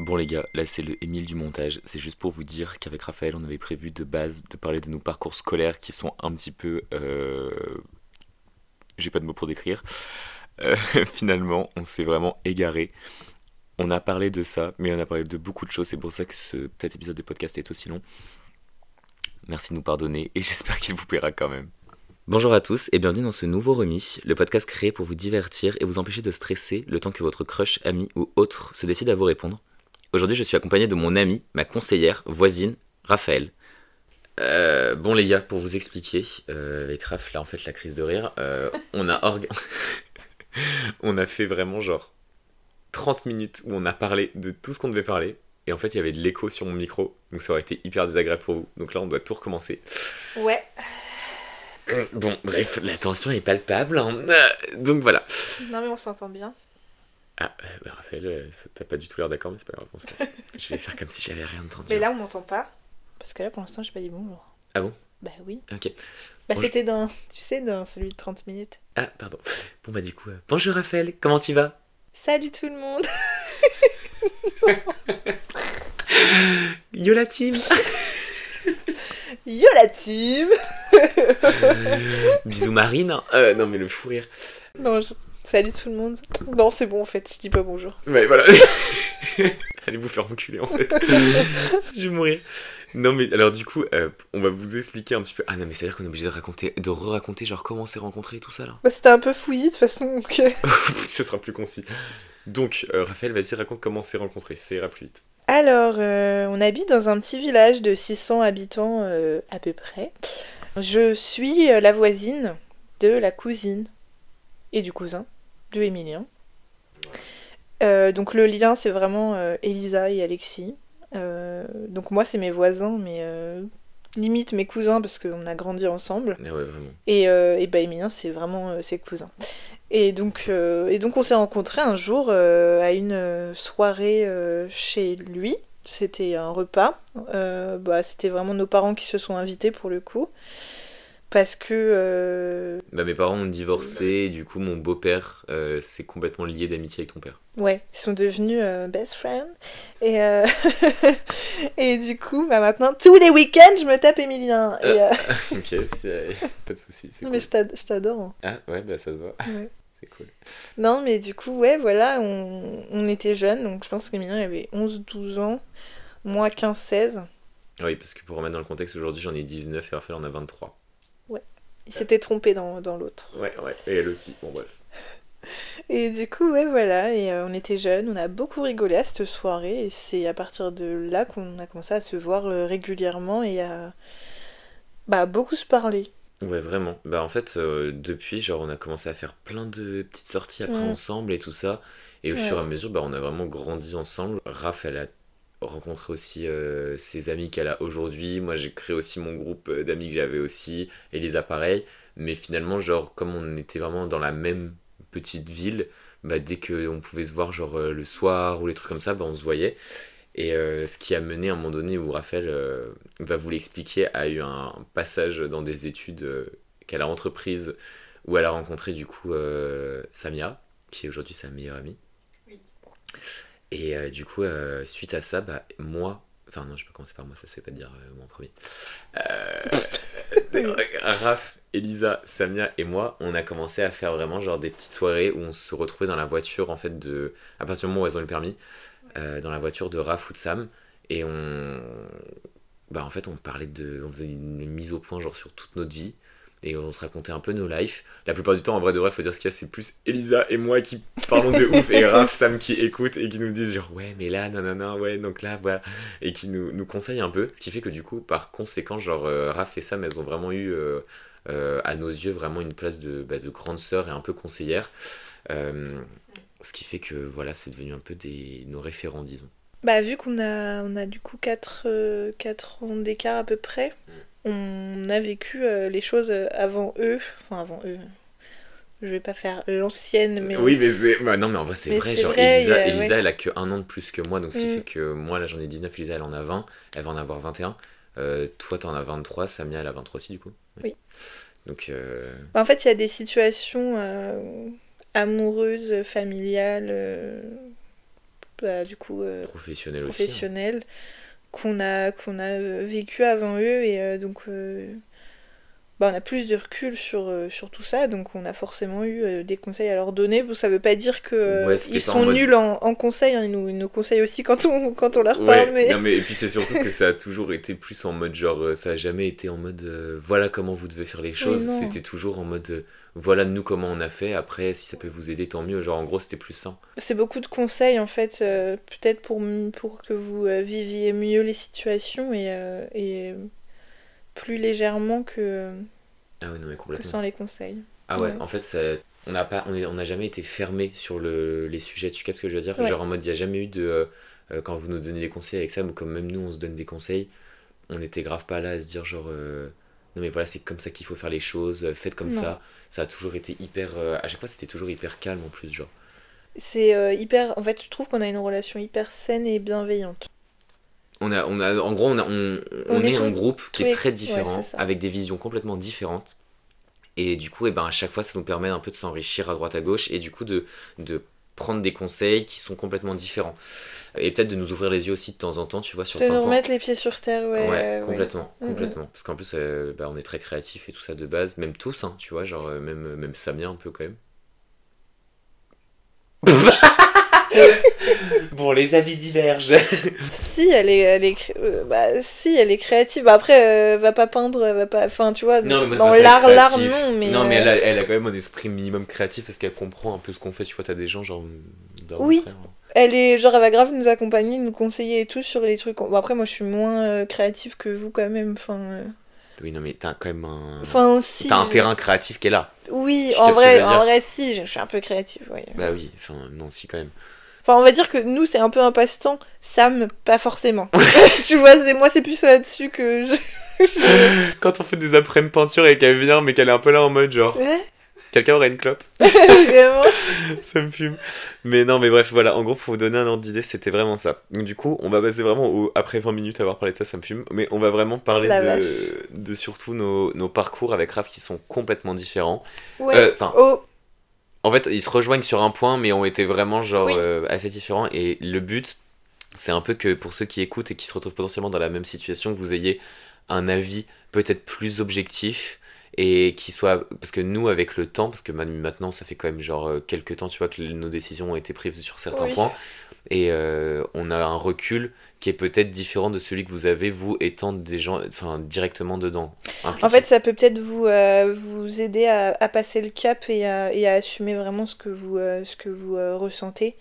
Bon les gars, là c'est le Émile du montage. C'est juste pour vous dire qu'avec Raphaël, on avait prévu de base de parler de nos parcours scolaires qui sont un petit peu... euh, J'ai pas de mots pour décrire. Euh, finalement, on s'est vraiment égaré. On a parlé de ça, mais on a parlé de beaucoup de choses. C'est pour ça que ce petit épisode de podcast est aussi long. Merci de nous pardonner et j'espère qu'il vous plaira quand même. Bonjour à tous et bienvenue dans ce nouveau remis, le podcast créé pour vous divertir et vous empêcher de stresser le temps que votre crush, ami ou autre se décide à vous répondre. Aujourd'hui, je suis accompagné de mon ami, ma conseillère, voisine, Raphaël. Euh, bon les gars, pour vous expliquer, euh, avec Raph, là en fait la crise de rire, euh, on a orga- on a fait vraiment genre 30 minutes où on a parlé de tout ce qu'on devait parler. Et en fait, il y avait de l'écho sur mon micro, donc ça aurait été hyper désagréable pour vous. Donc là, on doit tout recommencer. Ouais. Bon, bref, la tension est palpable. hein. Euh, Donc voilà. Non mais on s'entend bien. Ah, euh, bah, Raphaël, euh, t'as pas du tout l'air d'accord, mais c'est pas grave. Je vais faire comme si j'avais rien entendu. Mais là on m'entend pas. Parce que là pour l'instant j'ai pas dit bonjour. Ah bon? Bah oui. Ok. Bah c'était dans, tu sais, dans celui de 30 minutes. Ah, pardon. Bon, bah, du coup, euh, bonjour Raphaël, comment tu vas? Salut tout le monde. Yo la team Yo la team Bisous Marine Euh, Non, mais le fou rire. Non, je- salut tout le monde. Non c'est bon en fait, je dis pas bonjour. Ouais, voilà. Allez vous faire enculer en fait. Je vais mourir. Non, mais alors, du coup, euh, on va vous expliquer un petit peu. Ah, non, mais c'est-à-dire qu'on est obligé de raconter, de re-raconter, genre, comment on s'est rencontrés et tout ça là Bah c'était un peu fouillis de toute façon. donc, euh. Ce sera plus concis. Donc, euh, Raphaël, vas-y, raconte comment on s'est rencontrés, ça ira plus vite. Alors, euh, on habite dans un petit village de 600 habitants euh, à peu près. Je suis la voisine de la cousine et du cousin de Emilien. Euh, donc le lien, c'est vraiment euh, Elisa et Alexis. Euh, donc moi, c'est mes voisins, mais limite mes cousins parce qu'on a grandi ensemble. Ouais, vraiment. Et, euh, et bah, Emilien, c'est vraiment ses cousins. Et donc, et donc on s'est rencontrés un jour à une soirée chez lui. C'était un repas. Bah, C'était vraiment nos parents qui se sont invités pour le coup. Parce que... euh, Bah, mes parents ont divorcé, et du coup, mon beau-père euh, s'est complètement lié d'amitié avec ton père. Ouais, ils sont devenus euh, best friends. Et, et du coup, bah maintenant, tous les week-ends, je me tape Emilien. Et, euh, ok, pas de soucis, non, cool. mais je t'ad- je t'adore. hein. Ah, ouais, bah, ça se voit. Ouais. C'est cool. Non, mais du coup, ouais, voilà, on, on était jeunes, donc je pense qu'Emilien avait 11-12 ans, moi 15-16. Oui, parce que pour remettre dans le contexte, aujourd'hui, j'en ai 19 et Raphaël en a 23. Il s'était trompé dans, dans l'autre. Ouais, ouais, et elle aussi. Bon, bref. Et du coup, ouais, voilà, et euh, on était jeunes, on a beaucoup rigolé à cette soirée, et c'est à partir de là qu'on a commencé à se voir euh, régulièrement et à bah, beaucoup se parler. Ouais, vraiment. Bah, en fait, euh, depuis, genre, on a commencé à faire plein de petites sorties après ensemble et tout ça. Et au Ouais. fur et à mesure, bah, on a vraiment grandi ensemble. Raph, elle a rencontré aussi euh, ses amis qu'elle a aujourd'hui. Moi, j'ai créé aussi mon groupe euh, d'amis que j'avais aussi. Elisa, pareil. Mais finalement, genre, comme on était vraiment dans la même petite ville, bah, dès qu'on pouvait se voir, genre, euh, le soir ou les trucs comme ça, bah, on se voyait. Et ce qui a mené à un moment donné où Raphaël va vous l'expliquer, a eu un passage dans des études qu'elle a entreprises où elle a rencontré du coup Samia, qui est aujourd'hui sa meilleure amie. Et euh, du coup, euh, suite à ça, bah, moi, enfin non, je peux commencer par moi, ça se fait pas de dire euh, moi en premier. Raph, Elisa, Samia et moi, on a commencé à faire vraiment genre des petites soirées où on se retrouvait dans la voiture en fait de, à partir du moment où elles ont eu le permis, dans la voiture de Raph ou de Sam, et on, bah en fait on parlait de, on faisait une mise au point genre sur toute notre vie. Et on se racontait un peu nos lives. La plupart du temps, en vrai de vrai, faut dire ce qu'il y a, c'est plus Elisa et moi qui parlons de ouf, et Raph, Sam qui écoute et qui nous disent genre ouais, mais là, nanana, ouais, donc là, voilà. Et qui nous, nous conseillent un peu. Ce qui fait que du coup, par conséquent, genre euh, Raph et Sam, elles ont vraiment eu, euh, euh, à nos yeux, vraiment une place de, bah, de grande sœur et un peu conseillère. Ce qui fait que voilà, c'est devenu un peu des, nos référents, disons. Bah, vu qu'on a, on a du coup 4, ans d'écart à peu près, on a vécu euh, les choses avant eux. Enfin, avant eux. Je vais pas faire l'ancienne, mais. Oui, mais c'est. bah non, mais en vrai, c'est vrai. Genre, vrai, Elisa, a- Elisa ouais. elle a que un an de plus que moi, donc ce qui Mm. fait que moi, là, j'en ai 19, Elisa, elle en a 20, elle va en avoir 21. Euh, toi, t'en as 23, Samia, elle a 23 aussi, du coup. Ouais. Oui. Donc, euh, Bah, En fait, il y a des situations euh, amoureuses, familiales, euh, bah, du coup euh, Professionnel hein. professionnels qu'on a qu'on a euh, vécu avant eux et donc bah, on a plus de recul sur, euh, sur tout ça donc on a forcément eu euh, des conseils à leur donner. Ça veut pas dire que euh, Ouais, c'était ils pas en sont mode- nuls en, en conseil hein, ils, nous, ils nous conseillent aussi quand on, quand on leur Ouais, parle mais non mais et puis c'est surtout que ça a toujours été plus en mode genre ça a jamais été en mode voilà comment vous devez faire les choses, c'était toujours en mode voilà nous comment on a fait, après si ça peut vous aider tant mieux, genre en gros c'était plus ça. c'est beaucoup de conseils en fait peut-être pour, pour que vous viviez mieux les situations et, et plus légèrement que, Ah ouais non mais que complètement. sans les conseils Ah ouais, Ouais. en fait, ça, on n'a pas, on est- on n'a jamais été fermé sur le, les sujets. Tu captes ce que je veux dire? Ouais. Genre en mode, il n'y a jamais eu de euh, euh, quand vous nous donnez des conseils avec Sam ou comme même nous on se donne des conseils, on était grave pas là à se dire genre euh, non mais voilà c'est comme ça qu'il faut faire les choses, faites comme Non. ça. Ça a toujours été hyper, euh, à chaque fois c'était toujours hyper calme en plus genre. c'est hyper en fait je trouve qu'on a une relation hyper saine et bienveillante On a, on a, en gros, on, a, on, on On est est un groupe qui est les- très différent, avec des visions complètement différentes. Et du coup, et ben, à chaque fois, ça nous permet un peu de s'enrichir à droite à gauche et du coup de, de prendre des conseils qui sont complètement différents. Et peut-être de nous ouvrir les yeux aussi de temps en temps, tu vois, sur de nous remettre les pieds sur terre ouais, ouais. complètement, Mhm. complètement. Parce qu'en plus, euh, bah, on est très créatifs et tout ça de base, même tous, hein, tu vois, genre euh, même, même Samia un peu quand même. bon, les avis divergent. si elle est elle est euh, bah si elle est créative Bah, après euh, va pas peindre va pas enfin tu vois Non, mais dans l'art l'art non mais non, mais euh, elle a, elle a quand même un esprit minimum créatif parce qu'elle comprend un peu ce qu'on fait. Tu vois, t'as des gens genre. Oui. frère, hein. Elle est genre elle va grave nous accompagner, nous conseiller et tout sur les trucs. Bon après moi je suis moins euh, créative que vous quand même. Enfin, Oui, non, mais t'as quand même un. enfin si. T'as un je- terrain créatif qui est là. Oui, en vrai, en vrai si, je, je suis un peu créative. Oui. Bah oui, enfin, non, si, quand même. Enfin on va dire que nous c'est un peu un passe-temps. Sam pas forcément. tu vois c'est moi c'est plus là-dessus que je. Quand on fait des après-midi peinture et qu'elle vient, mais qu'elle est un peu là en mode genre. Ouais, Quelqu'un aurait une clope vraiment. Ça me fume. Mais non, mais bref, voilà, en gros, pour vous donner un ordre d'idée, c'était vraiment ça. Donc, du coup, on va passer vraiment au, après 20 minutes à avoir parlé de ça, ça me fume. Mais on va vraiment parler de, surtout nos, nos parcours avec Raph qui sont complètement différents. Ouais. Euh, oh, en fait, ils se rejoignent sur un point, mais ont été vraiment genre Oui. euh, assez différents. Et le but, c'est un peu que pour ceux qui écoutent et qui se retrouvent potentiellement dans la même situation, vous ayez un avis peut-être plus objectif et qui soit parce que nous avec le temps parce que ma- maintenant ça fait quand même genre euh, quelques temps tu vois que nos décisions ont été prises sur certains Oui. points et euh, on a un recul qui est peut-être différent de celui que vous avez vous étant des gens enfin directement dedans impliqués. En fait, ça peut peut-être vous, euh, vous aider à, à passer le cap et à, et à assumer vraiment ce que vous, euh, ce que vous ressentez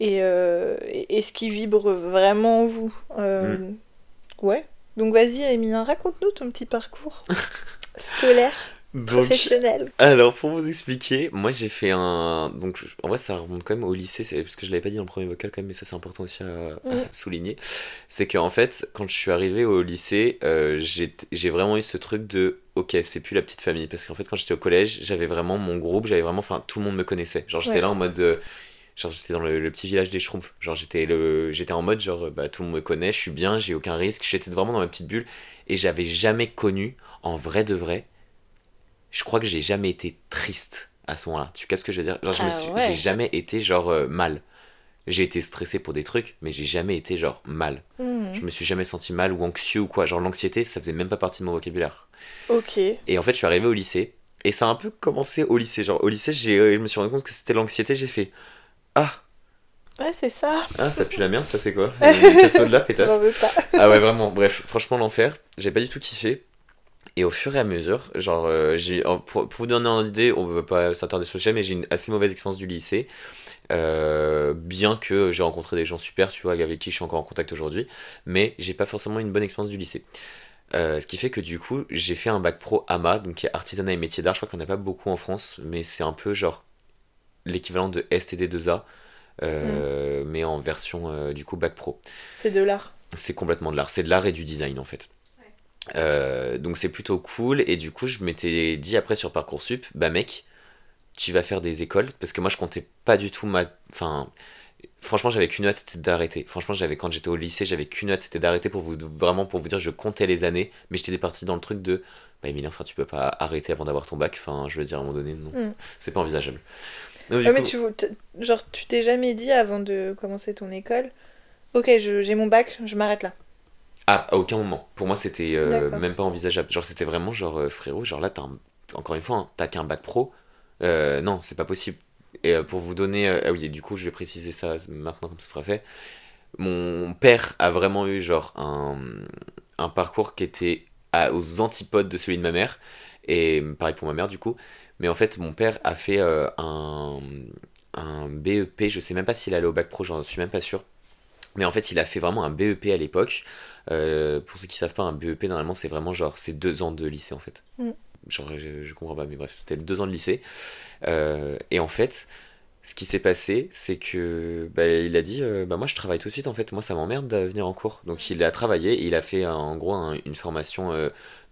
et, et, et ce qui vibre vraiment en vous. Mm. Ouais. Donc vas-y, Emilien, raconte-nous ton petit parcours scolaire, Donc, professionnel. Alors, pour vous expliquer, moi j'ai fait un. Donc, en vrai, ça remonte quand même au lycée, parce que je l'avais pas dit dans le premier vocal quand même, mais ça c'est important aussi à, à souligner. C'est qu'en fait, quand je suis arrivé au lycée, euh, j'ai vraiment eu ce truc de. Ok, c'est plus la petite famille. Parce qu'en fait, quand j'étais au collège, j'avais vraiment mon groupe, j'avais vraiment. Enfin, tout le monde me connaissait. Genre, j'étais Ouais. là en mode. euh, Genre, j'étais dans le, le petit village des Schtroumpfs. Genre, j'étais le... j'étais en mode, genre, bah, tout le monde me connaît, je suis bien, j'ai aucun risque. J'étais vraiment dans ma petite bulle. Et j'avais jamais connu, en vrai de vrai, je crois que j'ai jamais été triste à ce moment-là. Tu captes ce que je veux dire? Genre, je me Ah suis... ouais. j'ai jamais été, genre, euh, mal. J'ai été stressé pour des trucs, mais j'ai jamais été, genre, mal. Mhm. Je me suis jamais senti mal ou anxieux ou quoi. Genre, l'anxiété, ça faisait même pas partie de mon vocabulaire. Ok. Et en fait, je suis arrivé au lycée. Et ça a un peu commencé au lycée. Genre, au lycée, j'ai, euh, je me suis rendu compte que c'était l'anxiété. J'ai fait Ah, Ouais, c'est ça. ah, ça pue la merde, ça c'est quoi? Casse-toi de là, pétasse. J'en veux pas. Ah ouais, vraiment, bref, franchement, l'enfer. J'ai pas du tout kiffé. Et au fur et à mesure, genre, euh, j'ai, pour, pour vous donner une idée, on veut pas s'attarder sur le sujet, mais j'ai une assez mauvaise expérience du lycée. Euh, bien que j'ai rencontré des gens super, tu vois, avec qui je suis encore en contact aujourd'hui, mais j'ai pas forcément une bonne expérience du lycée. Euh, ce qui fait que du coup, j'ai fait un bac pro AMA, donc qui est artisanat et métier d'art. Je crois qu'on n'a pas beaucoup en France, mais c'est un peu genre l'équivalent de STD2A, euh, mais en version du coup bac pro C'est de l'art. c'est complètement de l'art. C'est de l'art et du design en fait. Euh, donc c'est plutôt cool. Et du coup, je m'étais dit après sur Parcoursup, bah mec, tu vas faire des écoles. Parce que moi, je comptais pas du tout ma. Enfin. Franchement, j'avais qu'une hâte, c'était d'arrêter. Franchement, j'avais quand j'étais au lycée, j'avais qu'une hâte, c'était d'arrêter pour vous vraiment pour vous dire, je comptais les années, mais j'étais parti dans le truc de, bah Emilien, enfin, tu peux pas arrêter avant d'avoir ton bac. Enfin, je veux dire à un moment donné, non, Mm. c'est pas envisageable. Ah, mais coup- tu, t- genre, tu t'es jamais dit avant de commencer ton école, ok, j'ai mon bac, je m'arrête là. Ah, à aucun moment. Pour moi, c'était euh, même pas envisageable. Genre, c'était vraiment genre, euh, frérot, genre là, t'as un- encore une fois, hein, t'as qu'un bac pro. Euh, non, c'est pas possible. Et pour vous donner. ah oui, et du coup, je vais préciser ça maintenant, comme ça sera fait. Mon père a vraiment eu, genre, un, un parcours qui était à- aux antipodes de celui de ma mère. Et pareil pour ma mère, du coup. Mais en fait, mon père a fait un, un BEP. Je sais même pas s'il allait au bac pro, j'en suis même pas sûr. Mais en fait, il a fait vraiment un BEP à l'époque. Euh, pour ceux qui savent pas, un BEP normalement c'est vraiment genre c'est deux ans de lycée en fait. Mm. Genre je, je comprends pas, mais bref, c'était deux ans de lycée. Euh, et en fait, ce qui s'est passé, c'est que bah, il a dit euh, bah moi je travaille tout de suite en fait, moi ça m'emmerde de venir en cours. Donc il a travaillé, et il a fait en gros un- une formation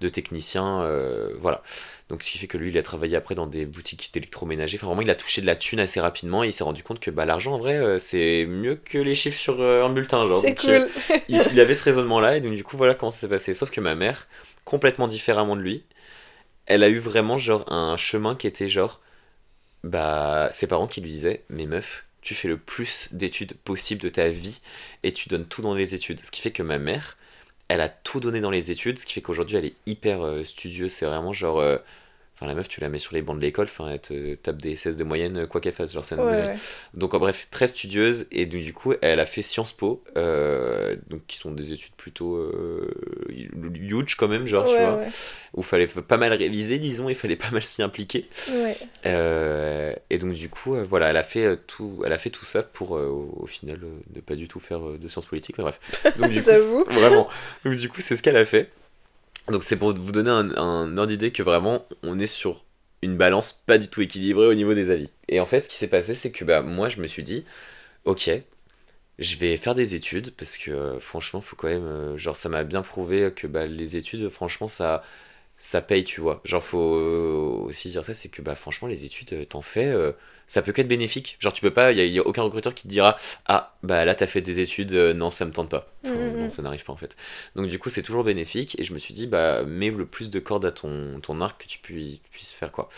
de technicien, euh, voilà. Donc ce qui fait que lui il a travaillé après dans des boutiques d'électroménager. Enfin vraiment il a touché de la thune assez rapidement et il s'est rendu compte que bah l'argent en vrai euh, c'est mieux que les chiffres sur euh, un bulletin genre. C'est cool. il, il avait ce raisonnement-là, et donc du coup, voilà comment ça s'est passé. Sauf que ma mère, complètement différemment de lui, elle a eu vraiment genre un chemin qui était genre, bah, ses parents qui lui disaient, mais meuf, tu fais le plus d'études possible de ta vie, et tu donnes tout dans les études. Ce qui fait que ma mère, elle a tout donné dans les études, ce qui fait qu'aujourd'hui, elle est hyper euh, studieuse. C'est vraiment genre... Enfin, la meuf, tu la mets sur les bancs de l'école, enfin, elle te tape des 16 de moyenne, quoi qu'elle fasse, genre, ça ne Ouais, délire. ouais. Donc en bref, très studieuse et donc, du coup elle a fait Sciences Po, euh, donc qui sont des études plutôt euh, huge quand même, genre tu Ouais, vois, ouais. où fallait pas mal réviser disons, il fallait pas mal s'y impliquer. Euh, et donc du coup euh, voilà, elle a fait tout, elle a fait tout ça pour au, final ne pas du tout faire de sciences politiques, mais bref. Donc du coup vraiment, donc du coup c'est ce qu'elle a fait. Donc c'est pour vous donner un, ordre d'idée que vraiment on est sur une balance pas du tout équilibrée au niveau des avis. Et en fait, ce qui s'est passé, c'est que bah, moi, je me suis dit, ok, je vais faire des études parce que euh, franchement, faut quand même, euh, genre, ça m'a bien prouvé que bah, les études, franchement, ça, ça paye, tu vois. Genre, faut euh, aussi dire ça, c'est que bah, franchement, les études, euh, t'en fais, euh, ça peut qu'être bénéfique. Genre, tu peux pas, il y, a- aucun recruteur qui te dira, ah, bah là, t'as fait des études, euh, non, ça me tente pas. Enfin, Mhm. non, ça n'arrive pas en fait. Donc du coup, c'est toujours bénéfique et je me suis dit, bah, mets le plus de cordes à ton, ton arc que tu puis- puisses faire quoi.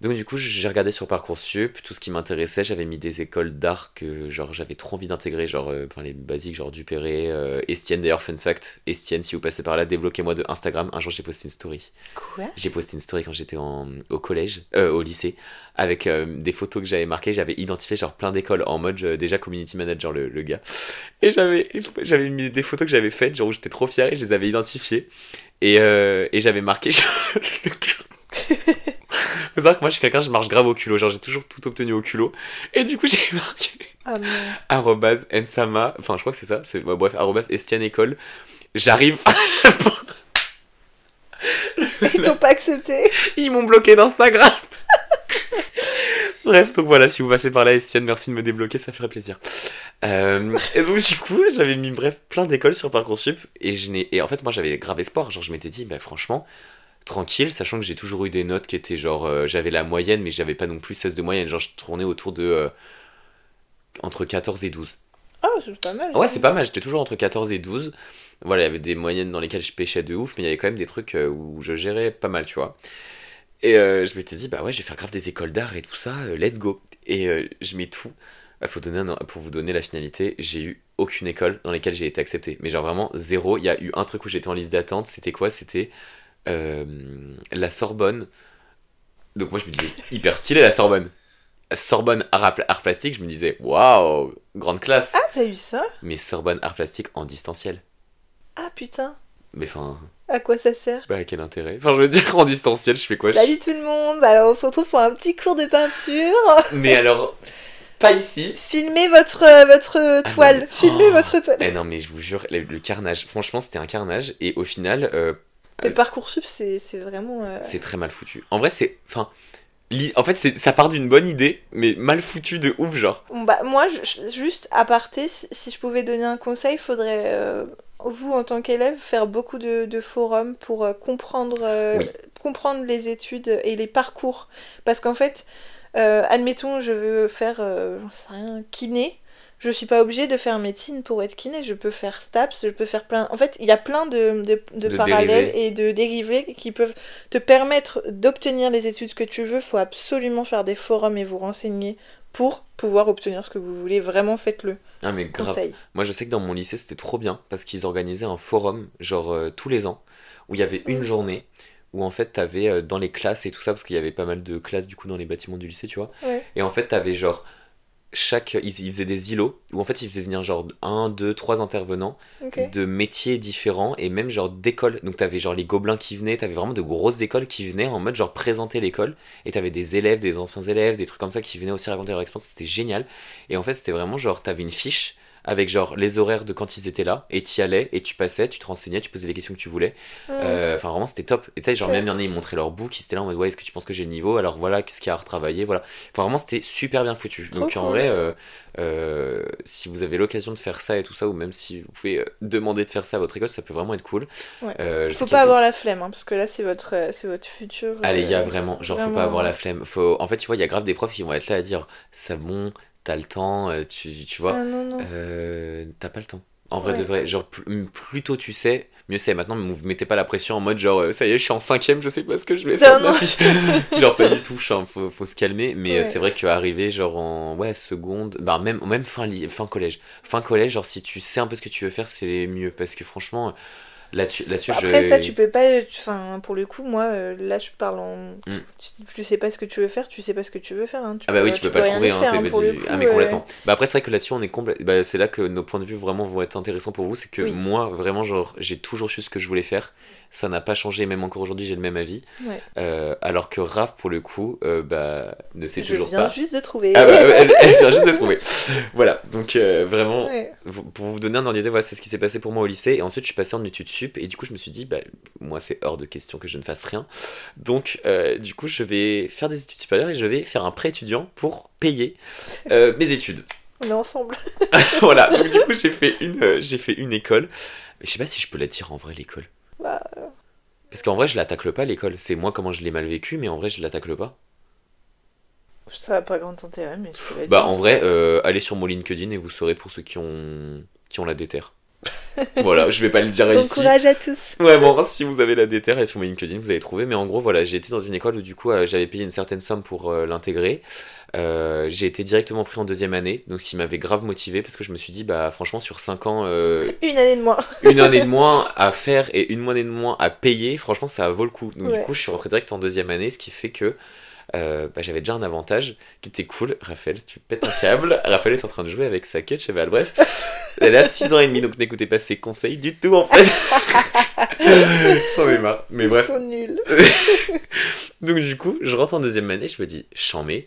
Donc du coup, j'ai regardé sur Parcoursup, tout ce qui m'intéressait, j'avais mis des écoles d'art que genre j'avais trop envie d'intégrer, genre euh, enfin les basiques, genre Dupéré, euh, Estienne d'ailleurs, fun fact, Estienne, si vous passez par là, débloquez-moi de Instagram, un jour j'ai posté une story. Quoi? J'ai posté une story quand j'étais au collège, euh, au lycée, avec des photos que j'avais marquées. J'avais identifié genre plein d'écoles en mode déjà community manager le, le gars. Et j'avais j'avais mis des photos que j'avais faites, genre où j'étais trop fier et je les avais identifiées. Et, et j'avais marqué. Faut savoir que moi je suis quelqu'un, je marche grave au culot, genre j'ai toujours tout obtenu au culot. Et du coup j'ai marqué Ah non. arrobase ensama, enfin je crois que c'est ça, c'est bref, arrobase estienne école. J'arrive, Ils t'ont pas accepté ils m'ont bloqué d'Instagram. Bref, donc voilà, si vous passez par là, Estienne, merci de me débloquer, ça ferait plaisir. Euh, et donc du coup, j'avais mis bref plein d'écoles sur Parcoursup et je n'ai et en fait moi j'avais grave espoir, genre je m'étais dit bah franchement tranquille, sachant que j'ai toujours eu des notes qui étaient genre euh, j'avais la moyenne mais j'avais pas non plus 16 de moyenne, genre je tournais autour de euh, entre 14 et 12. Oh, c'est pas mal. Ouais, c'est pas mal, j'étais toujours entre 14 et 12. Voilà, il y avait des moyennes dans lesquelles je pêchais de ouf, mais il y avait quand même des trucs euh, où je gérais pas mal, tu vois. Et euh, je m'étais dit, bah ouais, je vais faire grave des écoles d'art et tout ça, let's go. Et je mets tout. Pour, donner un- pour vous donner la finalité, j'ai eu aucune école dans lesquelles j'ai été accepté. Mais genre vraiment zéro. Il y a eu un truc où j'étais en liste d'attente, c'était quoi? C'était la Sorbonne. Donc moi je me disais, hyper stylé la Sorbonne. Sorbonne art, art plastique, je me disais, waouh, grande classe. Ah, t'as eu ça? Mais Sorbonne art plastique en distanciel. Ah putain. Mais enfin, À quoi ça sert? bah quel intérêt? Enfin, je veux dire, en distanciel, je fais quoi? Je- Salut tout le monde Alors on se retrouve pour un petit cours de peinture. Mais alors, pas ici. Filmez votre, euh, votre toile. non. Filmez Oh. votre toile. Eh non, mais je vous jure, le, le carnage, franchement, c'était un carnage. Et au final, euh, Le Parcoursup, c'est c'est vraiment... euh, c'est très mal foutu. En vrai, c'est. Enfin. li- En fait, ça part d'une bonne idée, mais mal foutu de ouf, genre. Bon, bah, moi, je- juste à parté, si, si je pouvais donner un conseil, il faudrait, euh, vous en tant qu'élève, faire beaucoup de, de forums pour euh, comprendre, euh, Oui. comprendre les études et les parcours. Parce qu'en fait, euh, admettons, je veux faire, euh, j'en sais rien, kiné. Je suis pas obligée de faire médecine pour être kiné, je peux faire STAPS, je peux faire plein. En fait, il y a plein de, de, de De parallèles dérivés. et de dérivés qui peuvent te permettre d'obtenir les études que tu veux. faut absolument faire des forums et vous renseigner pour pouvoir obtenir ce que vous voulez. Vraiment, faites-le. Ah, mais grave. Conseil. Moi, je sais que dans mon lycée, c'était trop bien parce qu'ils organisaient un forum, genre euh, tous les ans, où il y avait une journée où en fait, t'avais euh, dans les classes et tout ça, parce qu'il y avait pas mal de classes du coup dans les bâtiments du lycée, tu vois. Ouais. Et en fait, t'avais genre chaque. Ils, ils faisaient des îlots où en fait, ils faisaient venir genre un, deux, trois intervenants de métiers différents et même genre d'écoles. Donc t'avais genre les gobelins qui venaient, t'avais vraiment de grosses écoles qui venaient en mode genre présenter l'école et t'avais des élèves, des anciens élèves, des trucs comme ça qui venaient aussi raconter leur expérience, c'était génial. Et en fait c'était vraiment genre t'avais une fiche avec genre les horaires de quand ils étaient là et t'y allais et tu passais, tu te renseignais, tu posais les questions que tu voulais. Hmm. Euh, Enfin vraiment c'était top. Et tu sais genre même il y en a ils montraient leur book, ils étaient là en mode ouais est-ce que tu penses que j'ai le niveau? Alors voilà qu'est-ce qu'il y a à retravailler, voilà. Enfin vraiment c'était super bien foutu. Trop Donc en vrai euh, euh, si vous avez l'occasion de faire ça et tout ça ou même si vous pouvez demander de faire ça à votre école ça peut vraiment être cool. Ouais. Euh, Faut pas avoir la flemme, hein, parce que là, c'est votre, c'est votre futur. Allez, il y a vraiment, genre, faut vraiment. pas avoir la flemme. Faut... En fait, tu vois, il y a grave des profs qui vont être là à dire, c'est bon, t'as le temps, euh, tu, tu vois, Ah non, non. euh, t'as pas le temps. En vrai Ouais. de vrai, genre, plus, plus tôt tu sais, mieux c'est. Maintenant, ne vous mettez pas la pression en mode, genre, euh, ça y est, je suis en cinquième, je sais pas ce que je vais faire de Non, ma non. vie. genre, pas du tout, genre, faut, faut se calmer. Mais Ouais. c'est vrai qu'arriver, genre, en, ouais, seconde, bah, même, même fin, fin collège. Fin collège, genre, si tu sais un peu ce que tu veux faire, c'est mieux. Parce que franchement, là-dessus, là-dessus, Après, je... ça, tu peux pas. Enfin, pour le coup, moi, euh, là, je parle en. Mm. Tu, tu sais pas ce que tu veux faire, tu sais pas ce que tu veux faire. hein. Tu Ah bah oui, tu peux pas le trouver, hein, faire, hein, le coup, ah mais euh, complètement. Bah après c'est vrai que là-dessus on est complet, bah, c'est là que nos points de vue vraiment vont être intéressants pour vous, c'est que Oui. moi vraiment genre j'ai toujours su ce que je voulais faire, ça n'a pas changé, même encore aujourd'hui j'ai le même avis, Ouais. Euh, alors que Raph pour le coup euh, bah ne sait Je toujours pas. juste de trouver. Ah bah elle, elle vient juste de trouver. Voilà donc euh, vraiment Ouais. pour vous donner un ordre d'idée, voilà, c'est ce qui s'est passé pour moi au lycée. Et ensuite, je suis passé en études sup. Et du coup, je me suis dit, bah, moi, c'est hors de question que je ne fasse rien. Donc, du coup, je vais faire des études supérieures et je vais faire un prêt étudiant pour payer mes études. On est ensemble. voilà. Donc, du coup, j'ai fait une, j'ai fait une école. Mais je sais pas si je peux la dire en vrai, l'école. Bah, Parce qu'en vrai, je l'attaque pas, l'école. C'est moi comment je l'ai mal vécu, mais en vrai, je l'attaque pas. ça n'a pas grand intérêt, mais je peux la Bah, dire. en vrai, euh, allez sur mon LinkedIn et vous saurez pour ceux qui ont, qui ont la déterre. voilà, je vais pas le dire Bon ici. courage à tous. Ouais, bon, si vous avez la déterre et sur mon LinkedIn, vous allez trouver. Mais en gros, voilà, j'ai été dans une école où du coup, euh, j'avais payé une certaine somme pour euh, l'intégrer. Euh, j'ai été directement pris en deuxième année, donc ce qui m'avait grave motivé parce que je me suis dit, bah franchement, sur 5 ans, euh, Une année de moins. une année de moins à faire et une année de moins à payer, franchement, ça vaut le coup. Donc Ouais. du coup, je suis rentré direct en deuxième année, ce qui fait que euh, bah, j'avais déjà un avantage qui était cool. Raphaël, tu pètes un câble. Raphaël est en train de jouer avec sa queue de cheval. Bref, elle a 6 ans et demi, donc n'écoutez pas ses conseils du tout en fait. J'en ai marre. Mais Ils bref. sont nuls. Donc du coup, je rentre en deuxième année, je me dis, chambé,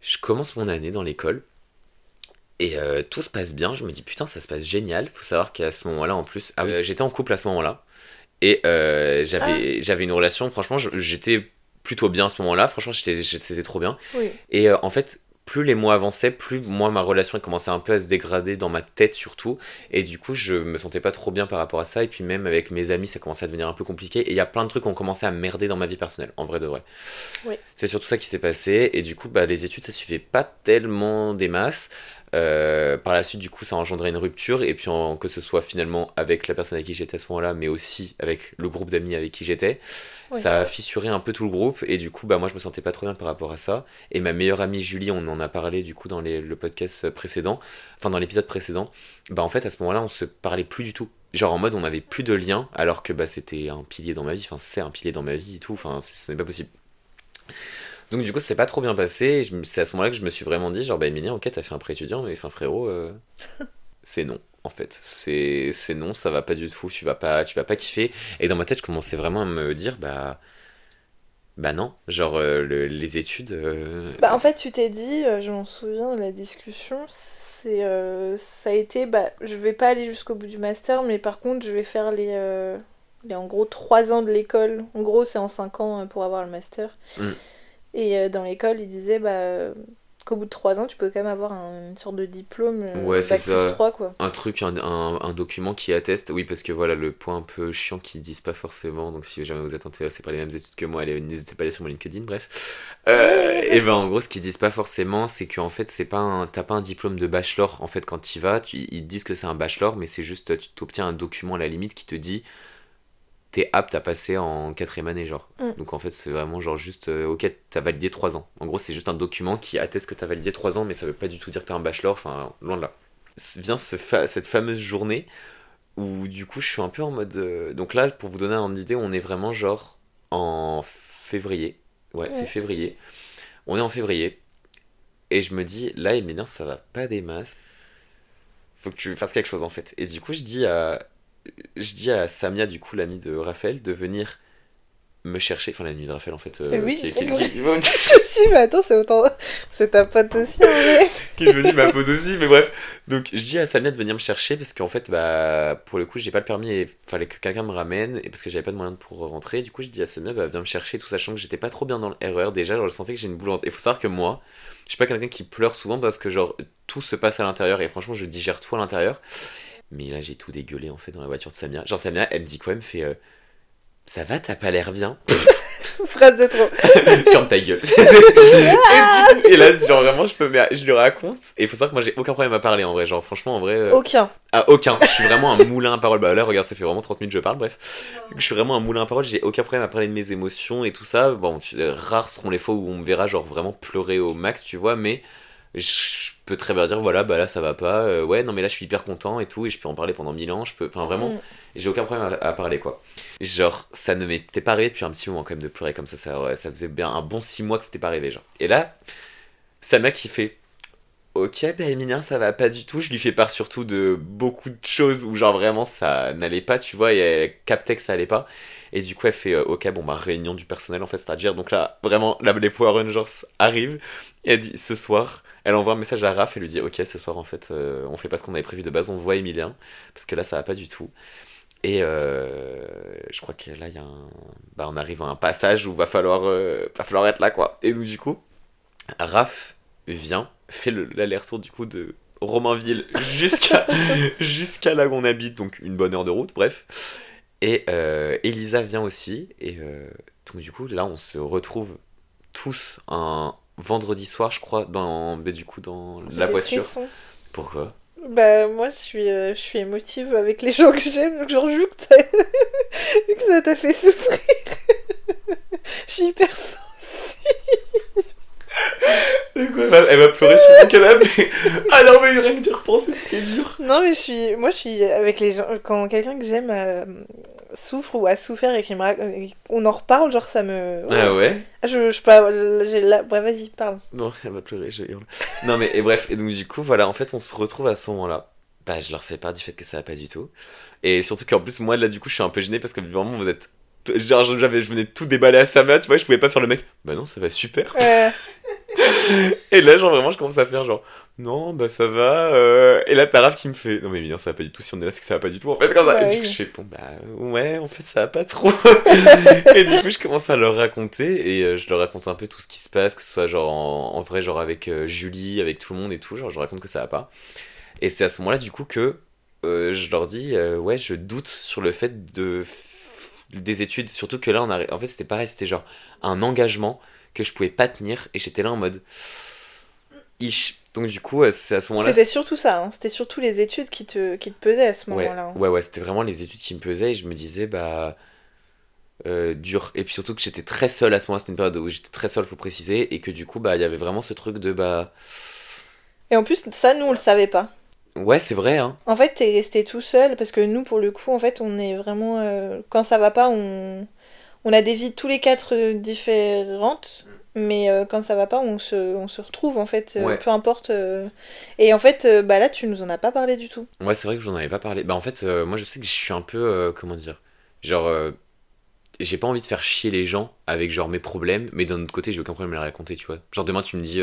je commence mon année dans l'école. Et euh, tout se passe bien, je me dis putain ça se passe génial, faut savoir qu'à ce moment-là en plus, ah oui, euh, j'étais en couple à ce moment-là, et euh, j'avais j'avais une relation, franchement j'étais plutôt bien à ce moment-là, franchement j'étais c'était trop bien, Oui. et euh, en fait plus les mois avançaient, plus moi ma relation elle commençait un peu à se dégrader dans ma tête surtout, et du coup je me sentais pas trop bien par rapport à ça, et puis même avec mes amis ça commençait à devenir un peu compliqué, et il y a plein de trucs qui ont commencé à merder dans ma vie personnelle, en vrai de vrai. Oui. C'est surtout ça qui s'est passé, et du coup bah, les études ça suffit pas tellement des masses. Euh, par la suite, du coup, ça a engendré une rupture, et puis en- que ce soit finalement avec la personne avec qui j'étais à ce moment-là, mais aussi avec le groupe d'amis avec qui j'étais, Ouais. ça a fissuré un peu tout le groupe, et du coup, bah moi je me sentais pas trop bien par rapport à ça. Et ma meilleure amie Julie, on en a parlé du coup dans les- le podcast précédent, enfin dans l'épisode précédent, bah en fait à ce moment-là, on se parlait plus du tout. Genre en mode on avait plus de lien, alors que bah c'était un pilier dans ma vie, enfin c'est un pilier dans ma vie et tout, enfin ce n'est pas possible. Donc du coup, c'est pas trop bien passé. C'est à ce moment-là que je me suis vraiment dit, genre, bah Emilia, ok, t'as fait un prêt étudiant, mais enfin frérot, euh, c'est non. En fait, c'est non, ça va pas du tout. Tu vas pas, tu vas pas kiffer. Et dans ma tête, je commençais vraiment à me dire, bah, bah non, genre euh, le- les études. euh, Bah, en fait, tu t'es dit, je m'en souviens de la discussion, c'est, ça a été, bah, je vais pas aller jusqu'au bout du master, mais par contre, je vais faire les, les en gros, 3 ans de l'école. En gros, c'est en 5 ans pour avoir le master. Mm. Et euh, dans l'école, ils disaient, bah, qu'au bout de 3 ans, tu peux quand même avoir un- une sorte de diplôme. euh, Ouais, c'est ça. 3, quoi. Un truc, un, un- un document qui atteste, oui, parce que voilà, le point un peu chiant qu'ils disent pas forcément, donc si jamais vous êtes intéressé par les mêmes études que moi, allez, n'hésitez pas à aller sur mon LinkedIn, bref. Euh, et ben en gros, ce qu'ils disent pas forcément, c'est qu'en fait, c'est pas t'as pas un diplôme de bachelor, en fait, quand tu y vas, tu- ils disent que c'est un bachelor, mais c'est juste, tu t'obtiens un document à la limite qui te dit t'es apte à passer en quatrième année, genre. Mm. Donc en fait, c'est vraiment genre juste, euh, ok, t'as validé 3 ans. En gros, c'est juste un document qui atteste que t'as validé 3 ans, mais ça veut pas du tout dire que t'as un bachelor, enfin, loin de là. Vient ce fa- cette fameuse journée où du coup, je suis un peu en mode. euh, Donc là, pour vous donner une idée, on est vraiment genre en février. Ouais, c'est février. On est en février. Et je me dis, là, Emilien, ça va pas des masses. Faut que tu fasses quelque chose en fait. Et du coup, je dis à, je dis à Samia, du coup, l'amie de Raphaël, de venir me chercher. Enfin, l'amie de Raphaël en fait. euh, Eh oui, qui, qui- qui- Je suis, mais attends, c'est autant. C'est ta pote aussi, en vrai. qui est devenue ma pause aussi, mais bref. Donc je dis à Samia de venir me chercher parce qu'en fait, bah, pour le coup, j'ai pas le permis et fallait que quelqu'un me ramène et parce que j'avais pas de moyen pour rentrer. Du coup, je dis à Samia, bah, viens me chercher, tout sachant que j'étais pas trop bien dans le RER déjà. Genre, je sentais que j'ai une boule. Il faut savoir que moi, je suis pas quelqu'un qui pleure souvent parce que, genre, tout se passe à l'intérieur et franchement, je digère tout à l'intérieur. Mais là, j'ai tout dégueulé en fait dans la voiture de Samia. Genre, Samia, elle me dit quoi? Elle me fait. euh, ça va, t'as pas l'air bien Phrase de trop. Ferme ta gueule. et, du coup- et là, genre vraiment, je, peux, me- je lui raconte. Et il faut savoir que moi, j'ai aucun problème à parler en vrai. Genre, franchement, en vrai. euh, Aucun. ah, aucun. Je suis vraiment un moulin à parole. Bah là, regarde, ça fait vraiment 30 minutes que je parle, bref. Je suis vraiment un moulin à parole. J'ai aucun problème à parler de mes émotions et tout ça. Bon, tu- euh, rares seront les fois où on me verra, genre vraiment pleurer au max, tu vois, mais. Je peux très bien dire, voilà, bah là ça va pas, euh, ouais, non mais là je suis hyper content et tout, et je peux en parler pendant mille ans, je peux, enfin vraiment, Mm. j'ai aucun problème à, à parler quoi. Genre, ça ne m'était pas arrivé depuis un petit moment quand même de pleurer comme ça, ça, ça faisait bien un bon six mois que c'était pas arrivé, genre. Et là, Sama qui fait, ok, bah Emilien, ça va pas du tout, je lui fais part surtout de beaucoup de choses où genre vraiment ça n'allait pas, tu vois, et elle captait que ça allait pas. Et du coup, elle fait, euh, ok, bon bah réunion du personnel en fait, c'est-à-dire, donc là, vraiment, là, les Power Rangers arrivent, et elle dit, ce soir, elle envoie un message à Raph et lui dit, ok, ce soir en fait, euh, on fait pas ce qu'on avait prévu de base, on voit Emilien, parce que là ça va pas du tout. Et euh, je crois que là, il y a un... Bah, on arrive à un passage où va falloir, euh, va falloir être là, quoi. Et donc, du coup, Raph vient, fait le- l'aller-retour, du coup, de Romainville jusqu'à jusqu'à là où on habite, donc une bonne heure de route, bref. Et euh, Elisa vient aussi. Et euh, donc, du coup, là, on se retrouve tous un vendredi soir, je crois, dans, mais du coup, dans la voiture. frissons. Pourquoi? Bah, moi, je suis, euh, je suis émotive avec les gens que j'aime, donc genre, vu que, ça t'a fait souffrir. je suis hyper sensible. Elle va, elle va pleurer sur mon canapé. Ah non, mais rien que d'y repenser, c'était dur. Non, mais je suis, moi, je suis avec les gens. Quand quelqu'un que j'aime euh, souffre ou a souffert et qu'on en reparle, genre, ça me. Ah ouais? Ah, Je, je pas. J'ai la... Bref, vas-y, parle. Non, elle va pleurer, je hurle. Non, mais et bref, et donc du coup, voilà, en fait, on se retrouve à ce moment-là. Bah, je leur fais part du fait que ça va pas du tout. Et surtout qu'en plus, moi, là, du coup, je suis un peu gêné parce que vraiment, vous êtes. Genre, j'avais, je venais tout déballer à Sama, tu vois, je pouvais pas faire le mec. Bah non, ça va super. Et là, genre, vraiment, je commence à faire genre, non, bah ça va. euh. Et là, t'as Raph qui me fait, non, mais bien, ça va pas du tout. Si on est là, c'est que ça va pas du tout. En fait, comme ça. Bah et du oui. coup, je fais, bon, bah ouais, en fait, ça va pas trop. et du coup, je commence à leur raconter et euh, je leur raconte un peu tout ce qui se passe, que ce soit genre en, en vrai, genre avec euh, Julie, avec tout le monde et tout. Genre, je raconte que ça va pas. Et c'est à ce moment-là, du coup, que je leur dis, ouais, je doute sur le fait de des études. Surtout que là, on a, en fait, c'était pareil, c'était genre un engagement que je pouvais pas tenir et j'étais là en mode ish. Donc du coup, euh, c'est à ce moment-là. C'était surtout ça, hein. c'était surtout les études qui te, qui te pesaient à ce Ouais, moment-là. hein. ouais, ouais, c'était vraiment les études qui me pesaient et je me disais, bah. euh, dur. Et puis surtout que j'étais très seul à ce moment-là, c'était une période où j'étais très seul, faut préciser, et que du coup, bah, il y avait vraiment ce truc de, bah. Et en plus, ça, nous, on le savait pas. Ouais, c'est vrai, hein. En fait, t'es resté tout seul parce que nous, pour le coup, en fait, on est vraiment. euh, quand ça va pas, on, on a des vies tous les quatre euh, différentes. Mais euh, quand ça va pas, on se, on se retrouve en fait, Ouais. peu importe. euh. Et en fait, bah là, tu nous en as pas parlé du tout. Ouais, c'est vrai que j'en avais pas parlé. Bah, en fait, moi, je sais que je suis un peu. comment dire Genre. j'ai pas envie de faire chier les gens avec genre mes problèmes, mais d'un autre côté, j'ai aucun problème à les raconter, tu vois. Genre, demain, tu me dis,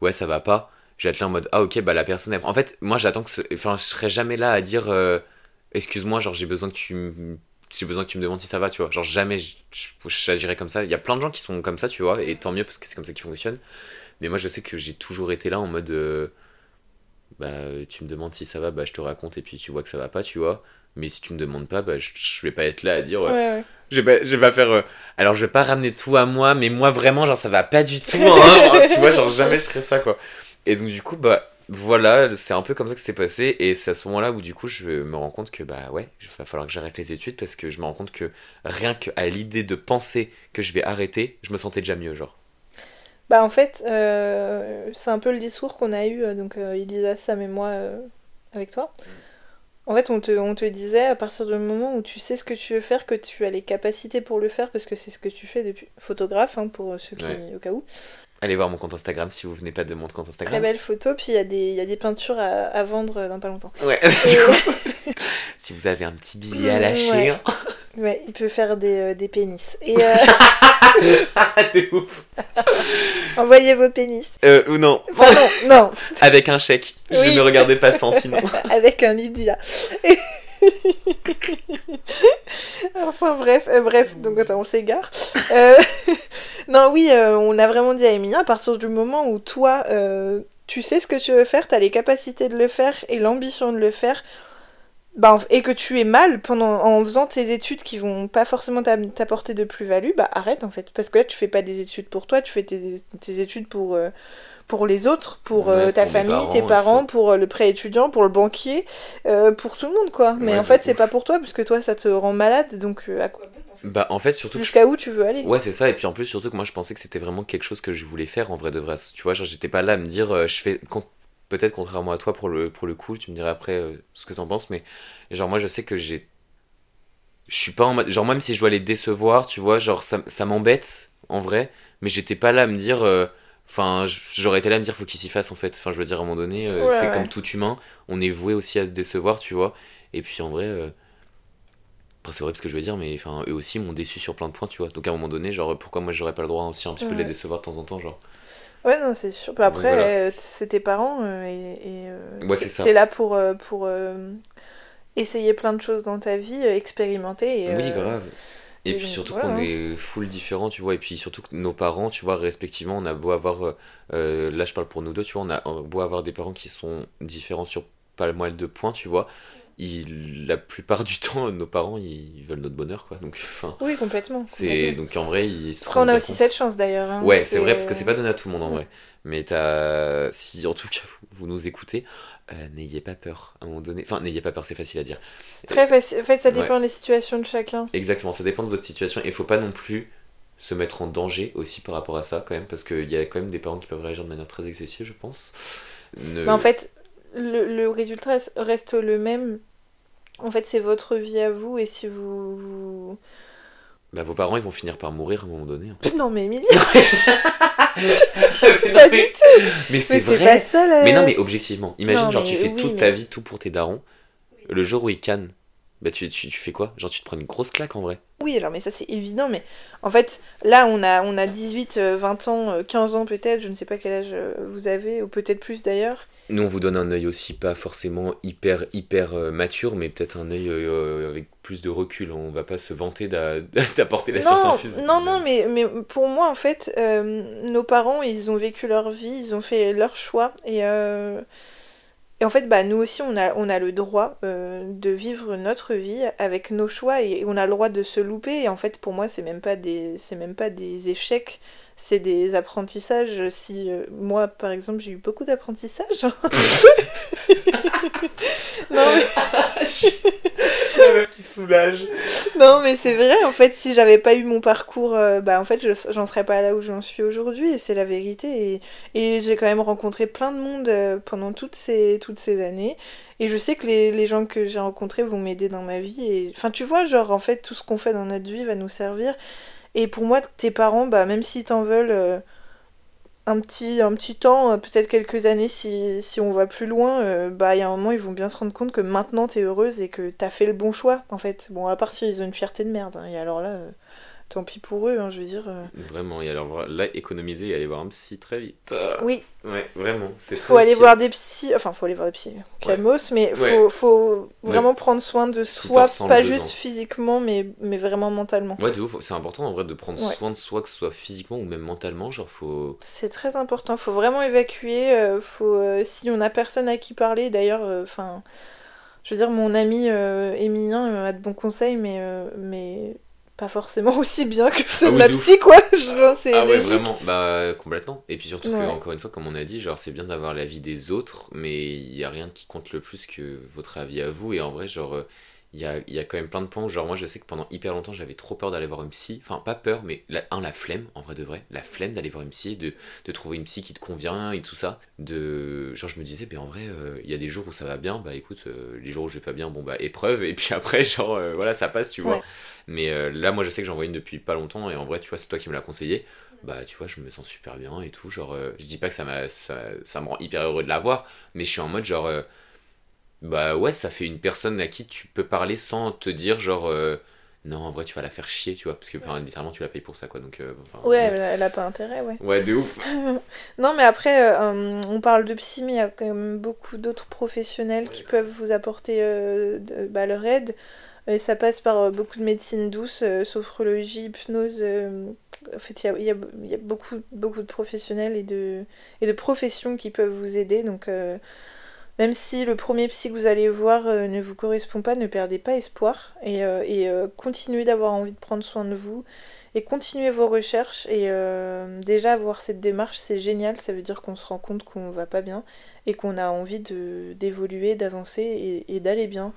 ouais, ça va pas. Je vais être là en mode, ah, ok, bah, la personne. elle- En fait, moi, j'attends que. Enfin, je serai jamais là à dire, euh, excuse-moi, genre, j'ai besoin que tu me. J'ai besoin que tu me demandes si ça va, tu vois. Genre, jamais j'agirai comme ça. Il y a plein de gens qui sont comme ça, tu vois, et tant mieux parce que c'est comme ça qu'ils fonctionnent. Mais moi, je sais que j'ai toujours été là en mode. euh, bah, tu me demandes si ça va, bah, je te raconte, et puis tu vois que ça va pas, tu vois. Mais si tu me demandes pas, bah, je, je vais pas être là à dire. euh, Ouais, ouais. je vais, pas, je vais pas faire. euh, alors, je vais pas ramener tout à moi, mais moi, vraiment, genre, ça va pas du tout. hein. tu vois, genre, jamais je ferais ça, quoi. Et donc, du coup, bah, voilà, c'est un peu comme ça que c'est passé. Et c'est à ce moment-là où, du coup, je me rends compte que, bah, ouais, il va falloir que j'arrête les études parce que je me rends compte que rien qu'à l'idée de penser que je vais arrêter, je me sentais déjà mieux, genre. Bah en fait, euh, c'est un peu le discours qu'on a eu, euh, donc euh, Elisa, Sam et moi, euh, avec toi. En fait, on te, on te disait, à partir du moment où tu sais ce que tu veux faire, que tu as les capacités pour le faire, parce que c'est ce que tu fais depuis photographe, hein, pour ceux qui, Ouais. au cas où. Allez voir mon compte Instagram si vous venez pas de mon compte Très Instagram. belle photo, puis il y, a des- il y a des peintures à, à vendre dans pas longtemps. Ouais, Et- du coup, si vous avez un petit billet à lâcher. Ouais. hein. ouais, il peut faire des, euh, des pénis. Et euh, T'es ouf. envoyez vos pénis. Euh, ou non, Enfin non, non, avec un chèque. Je ne regardais pas sans sinon. avec un Lydia. enfin bref, euh, bref, donc attends, on s'égare. Euh, non, oui, euh, on a vraiment dit à Emilia, à partir du moment où toi, tu sais ce que tu veux faire, t'as les capacités de le faire et l'ambition de le faire, bah, et que tu es mal pendant, en faisant tes études qui vont pas forcément t'apporter de plus-value, bah arrête en fait. Parce que là, tu fais pas des études pour toi, tu fais tes, études pour, pour les autres, pour euh, Ouais, ta pour famille, parents, tes parents, pour euh, le prêt étudiant, pour le banquier, euh, pour tout le monde quoi. Mais Ouais, en fait, c'est pas pour toi, parce que toi, ça te rend malade, donc à quoi Bah, en fait, surtout je- Jusqu'à où tu veux aller Ouais, c'est ça. Et puis en plus, surtout que moi, je pensais que c'était vraiment quelque chose que je voulais faire en vrai de vrai. Tu vois, genre, j'étais pas là à me dire, euh, je fais. con- Peut-être contrairement à toi pour le, pour le coup, tu me dirais après euh, ce que t'en penses, mais genre, moi, je sais que j'ai. Je suis pas en mode. Genre, même si je dois les décevoir, tu vois, genre, ça, ça m'embête en vrai, mais j'étais pas là à me dire. euh, Enfin, j'aurais été là à me dire, faut qu'il s'y fasse en fait. Enfin, je veux dire, à un moment donné, euh, Ouais, c'est ouais. comme tout humain, on est voué aussi à se décevoir, tu vois. Et puis en vrai. euh, c'est vrai ce que je veux dire, mais enfin, eux aussi m'ont déçu sur plein de points, tu vois. Donc à un moment donné, genre, pourquoi moi j'aurais pas le droit aussi un petit peu de les décevoir de temps en temps, genre. Ouais, non, c'est sûr. Bah, après, voilà. euh, c'est tes parents et, et, Ouais, c'est là pour, pour essayer plein de choses dans ta vie, expérimenter. Et, Oui, grave. Et puis surtout voilà, qu'on hein. est full différents, tu vois. Et puis surtout que nos parents, tu vois, respectivement, on a beau avoir. euh, là, je parle pour nous deux, tu vois, on a beau avoir des parents qui sont différents sur pas mal de points, tu vois. Il, la plupart du temps, nos parents, ils veulent notre bonheur, quoi. Donc, enfin. Oui, complètement. C'est, donc en vrai, ils se on a aussi compte. cette chance d'ailleurs. hein. Ouais, c'est vrai, parce que c'est pas donné à tout le monde en Ouais. vrai. Mais t'as. Si en tout cas vous, vous nous écoutez, euh, n'ayez pas peur à un moment donné. Enfin, n'ayez pas peur, c'est facile à dire. C'est très facile. En fait, ça Ouais. dépend des situations de chacun. Exactement, ça dépend de votre situation. Et faut pas non plus se mettre en danger aussi par rapport à ça, quand même, parce qu'il y a quand même des parents qui peuvent réagir de manière très excessive, je pense. Ne- Mais en fait, le, le résultat reste le même. En fait, c'est votre vie à vous et si vous. vous... Bah, vos parents, ils vont finir par mourir à un moment donné. hein. Non, mais Emilie, mais pas du tout. Mais c'est vrai. pas ça là. Mais non, mais objectivement, imagine, Non, genre, tu fais oui, toute mais- ta vie tout pour tes darons. Le jour où ils cannent, bah, tu, tu, tu fais quoi? Genre, tu te prends une grosse claque en vrai. Oui, alors mais ça c'est évident, mais en fait, là on a, on a 18, euh, 20 ans, euh, 15 ans peut-être, je ne sais pas quel âge euh, vous avez, ou peut-être plus d'ailleurs. Nous, on vous donne un œil aussi, pas forcément hyper, hyper euh, mature, mais peut-être un œil euh, avec plus de recul. On va pas se vanter d'a- d'apporter la science Non, infuse. non, non, mais, mais pour moi en fait, euh, nos parents ils ont vécu leur vie, ils ont fait leur choix, et, euh, et en fait, bah, nous aussi on a, on a le droit euh, de vivre notre vie avec nos choix, et on a le droit de se louper, et en fait pour moi c'est même pas des, c'est même pas des échecs. C'est des apprentissages. Si euh, moi, par exemple, j'ai eu beaucoup d'apprentissages. non, mais... La meuf qui soulage. Non, mais c'est vrai, en fait, si j'avais pas eu mon parcours, euh, bah en fait, je- j'en serais pas là où j'en suis aujourd'hui, et c'est la vérité. Et, et j'ai quand même rencontré plein de monde euh, pendant toutes ces, toutes ces années, et je sais que les, les gens que j'ai rencontrés vont m'aider dans ma vie. Et enfin, tu vois, genre, en fait, tout ce qu'on fait dans notre vie va nous servir. Et pour moi, tes parents, bah même s'ils t'en veulent euh, un petit, un petit temps, euh, peut-être quelques années si, si on va plus loin, euh, bah il y a un moment, ils vont bien se rendre compte que maintenant t'es heureuse et que t'as fait le bon choix, en fait. Bon, à part s'ils ont une fierté de merde, hein, et alors là, tant pis pour eux, hein, je veux dire. euh. Vraiment, et alors là, économiser et aller voir un psy très vite. Oui, Ouais, vraiment, c'est faut aller voir des psys, enfin faut aller voir des psys, calmos, mais faut, Ouais. faut Ouais. vraiment prendre soin de soi, pas juste physiquement, mais, mais vraiment mentalement. Ouais, de ouf, c'est important en vrai de prendre soin de soi, que ce soit physiquement ou même mentalement. Genre, faut. C'est très important, faut vraiment évacuer, euh, faut, euh, si on a personne à qui parler, d'ailleurs, euh, enfin, je veux dire, mon ami Émilien euh, a de bons conseils, mais, euh, mais pas forcément aussi bien que ceux Ah de la ouf. psy, quoi. Je pense, c'est Ah ouais, logique. vraiment, bah complètement. Et puis surtout que, encore une fois, comme on a dit, genre, c'est bien d'avoir l'avis des autres, mais il y a rien qui compte le plus que votre avis à vous. Et en vrai, genre, euh, il y a, il y a quand même plein de points. où, Genre, moi, je sais que pendant hyper longtemps, j'avais trop peur d'aller voir une psy. Enfin, pas peur, mais la, un, la flemme, en vrai de vrai. La flemme d'aller voir une psy, de, de trouver une psy qui te convient et tout ça. De, genre, je me disais, mais en vrai, euh, il y a des jours où ça va bien, bah écoute, euh, les jours où je vais pas bien, bon, bah épreuve. Et puis après, genre, euh, voilà, ça passe, tu vois. Ouais. Mais là, moi, je sais que j'en vois une depuis pas longtemps. Et en vrai, tu vois, c'est toi qui me l'as conseillé bah tu vois je me sens super bien et tout genre euh, je dis pas que ça ça, ça me rend hyper heureux de la voir mais je suis en mode genre euh, bah ouais ça fait une personne à qui tu peux parler sans te dire genre euh, non en vrai tu vas la faire chier tu vois parce que enfin, littéralement tu la payes pour ça quoi donc euh, enfin, Ouais, elle a, elle a pas intérêt, ouais. ouais de ouf Non, mais après, euh, on parle de psy, mais il y a quand même beaucoup d'autres professionnels qui peuvent vous apporter de- bah, leur aide. Et ça passe par beaucoup de médecine douce, sophrologie, hypnose. en fait, il y a, y a- y a beaucoup, beaucoup de professionnels et de, et de professions qui peuvent vous aider. Donc, même si le premier psy que vous allez voir euh, ne vous correspond pas, ne perdez pas espoir et, euh, et, euh, continuez d'avoir envie de prendre soin de vous et continuez vos recherches. Et déjà, avoir cette démarche, c'est génial. Ça veut dire qu'on se rend compte qu'on va pas bien et qu'on a envie de- d'évoluer, d'avancer et, et d'aller bien.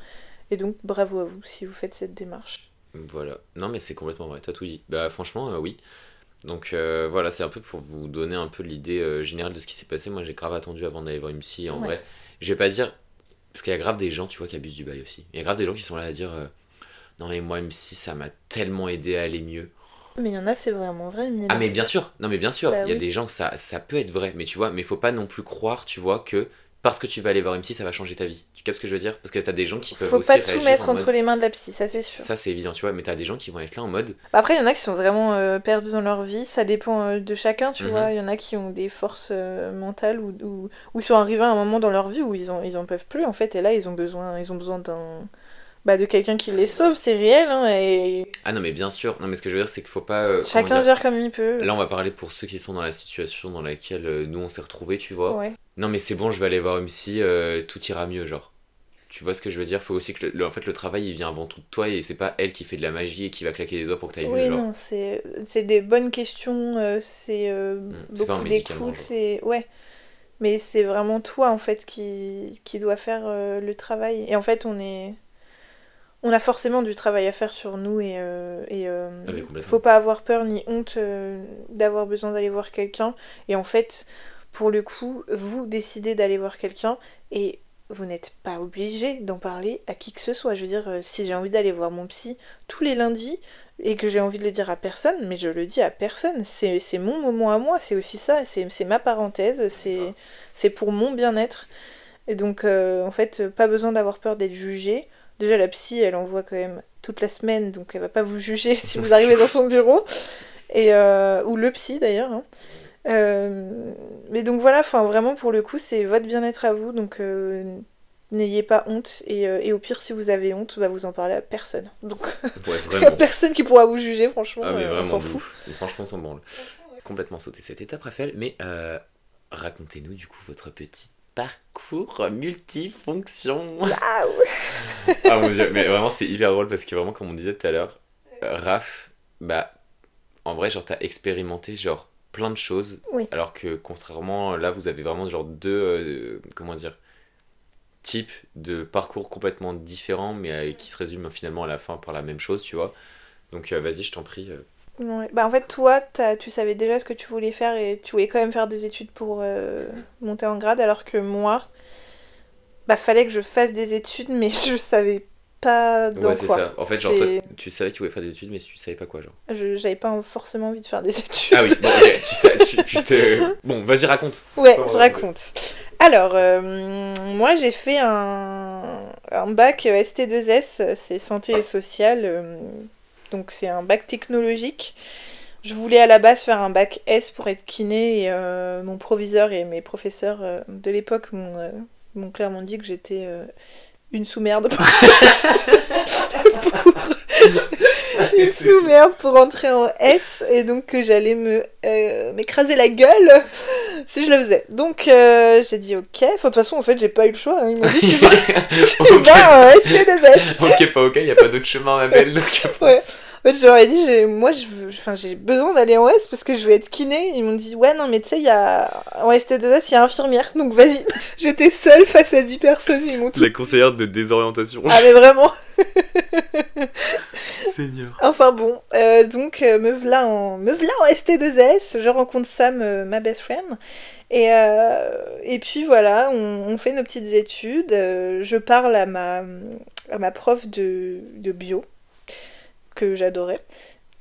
Et donc, bravo à vous si vous faites cette démarche. Voilà. Non, mais c'est complètement vrai, t'as tout dit. Bah, franchement, oui. Donc euh, voilà, c'est un peu pour vous donner un peu l'idée euh, générale de ce qui s'est passé. Moi, j'ai grave attendu avant d'aller voir une psy. En Ouais. vrai, je vais pas dire. Parce qu'il y a grave des gens, tu vois, qui abusent du bail aussi. Il y a grave des gens qui sont là à dire euh, Non, mais moi, une psy, ça m'a tellement aidé à aller mieux. Mais il y en a, c'est vraiment vrai. Mila. Ah, mais bien sûr, non, mais bien sûr, Bah il y a oui. des gens, ça, ça peut être vrai. Mais tu vois, mais faut pas non plus croire, tu vois, que parce que tu vas aller voir une psy, ça va changer ta vie. Tu captes ce que je veux dire? Parce que t'as des gens qui peuvent Faut aussi pas tout mettre en entre mode- les mains de la psy, ça c'est sûr. Ça, c'est évident, tu vois, mais t'as des gens qui vont être là en mode Bah Après, il y en a qui sont vraiment euh, perdus dans leur vie, ça dépend euh, de chacun, tu Mhm. vois. Il y en a qui ont des forces euh, mentales ou, ou, ou ils sont arrivés à un moment dans leur vie où ils en, ils en peuvent plus, en fait, et là, ils ont besoin, ils ont besoin d'un. Bah, de quelqu'un qui les sauve, c'est réel, hein, et Ah non, mais bien sûr. Non, mais ce que je veux dire, c'est qu'il faut pas. euh, chacun gère comme il peut. Là, on va parler pour ceux qui sont dans la situation dans laquelle euh, nous on s'est retrouvés, tu vois. Ouais. Non, mais c'est bon, je vais aller voir psy, euh, tout ira mieux, genre. Tu vois ce que je veux dire? Faut aussi que le, le- en fait le travail il vient avant tout de toi et c'est pas elle qui fait de la magie et qui va claquer des doigts pour que t'ailles Oui, mieux, genre. non, c'est des bonnes questions, euh, c'est un beaucoup d'écoute, c'est. Ouais. Mais c'est vraiment toi, en fait, qui, qui doit faire euh, le travail. Et en fait, on est. On a forcément du travail à faire sur nous et, euh, et euh, Ah oui, faut pas avoir peur ni honte euh, d'avoir besoin d'aller voir quelqu'un. Et en fait, pour le coup, vous décidez d'aller voir quelqu'un et vous n'êtes pas obligé d'en parler à qui que ce soit. Je veux dire, euh, si j'ai envie d'aller voir mon psy tous les lundis et que j'ai envie de le dire à personne, mais je le dis à personne. C'est mon moment à moi, c'est aussi ça, c'est ma parenthèse, c'est c'est pour mon bien-être. Et donc, en fait, pas besoin d'avoir peur d'être jugé. Déjà, la psy, elle envoie quand même toute la semaine, donc elle va pas vous juger si vous arrivez dans son bureau. Et, euh, ou le psy d'ailleurs. hein. Euh, mais donc voilà, enfin vraiment pour le coup, c'est votre bien-être à vous, donc euh, n'ayez pas honte. Et, euh, et au pire, si vous avez honte, bah, vous en parlez à personne. Donc Ouais, a personne qui pourra vous juger, franchement, Ah, mais euh, on s'en fout. Franchement, on s'en branle. Complètement sauté cette étape, Raphaël, mais euh, racontez-nous du coup votre petit parcours multifonction. Waouh ah mon dieu, mais vraiment c'est hyper drôle parce que vraiment comme on disait tout à l'heure, euh, Raph, bah en vrai genre t'as expérimenté genre plein de choses, Oui. alors que contrairement là vous avez vraiment genre deux euh, comment dire types de parcours complètement différents mais euh, qui se résument finalement à la fin par la même chose, tu vois. Donc euh, vas-y je t'en prie. Euh. Ouais. Bah en fait, toi, tu savais déjà ce que tu voulais faire et tu voulais quand même faire des études pour euh, monter en grade, alors que moi, bah fallait que je fasse des études, mais je savais pas dans ouais c'est quoi. ça. En fait genre toi, tu savais que tu voulais faire des études mais tu savais pas quoi genre. Je- J'avais pas forcément envie de faire des études. Ah oui, bon, tu sais, tu, tu te... Bon vas-y raconte. Ouais, je on raconte. Alors, euh, moi j'ai fait un, un bac ST2S, c'est santé et sociale, euh, Donc c'est un bac technologique. Je voulais à la base faire un bac S pour être kiné et euh, mon proviseur et mes professeurs euh, de l'époque m'ont clairement dit que j'étais une sous-merde pour... une sous-merde pour entrer en S et donc que j'allais me m'écraser la gueule si je le faisais. Donc euh, j'ai dit ok. Enfin, de toute façon, en fait, j'ai pas eu le choix. Hein. Ils m'ont dit tu vas, tu vas en ST2S. ok, pas ok, il n'y a pas d'autre chemin, ma belle. Donc, ouais. En fait, j'aurais dit, j'ai, moi, je veux, enfin, j'ai besoin d'aller en S parce que je vais être kiné. Ils m'ont dit, ouais, non, mais tu sais, il y a, en ST2S, il y a infirmière. Donc, vas-y. J'étais seule face à 10 personnes. Ils m'ont tout... La conseillère de désorientation. Ah, mais vraiment. Enfin bon, euh, donc euh, me voilà en en ST2S, je rencontre Sam, euh, ma best friend, et, et puis voilà, on, fait nos petites études. je parle à ma à ma prof de, de bio que j'adorais,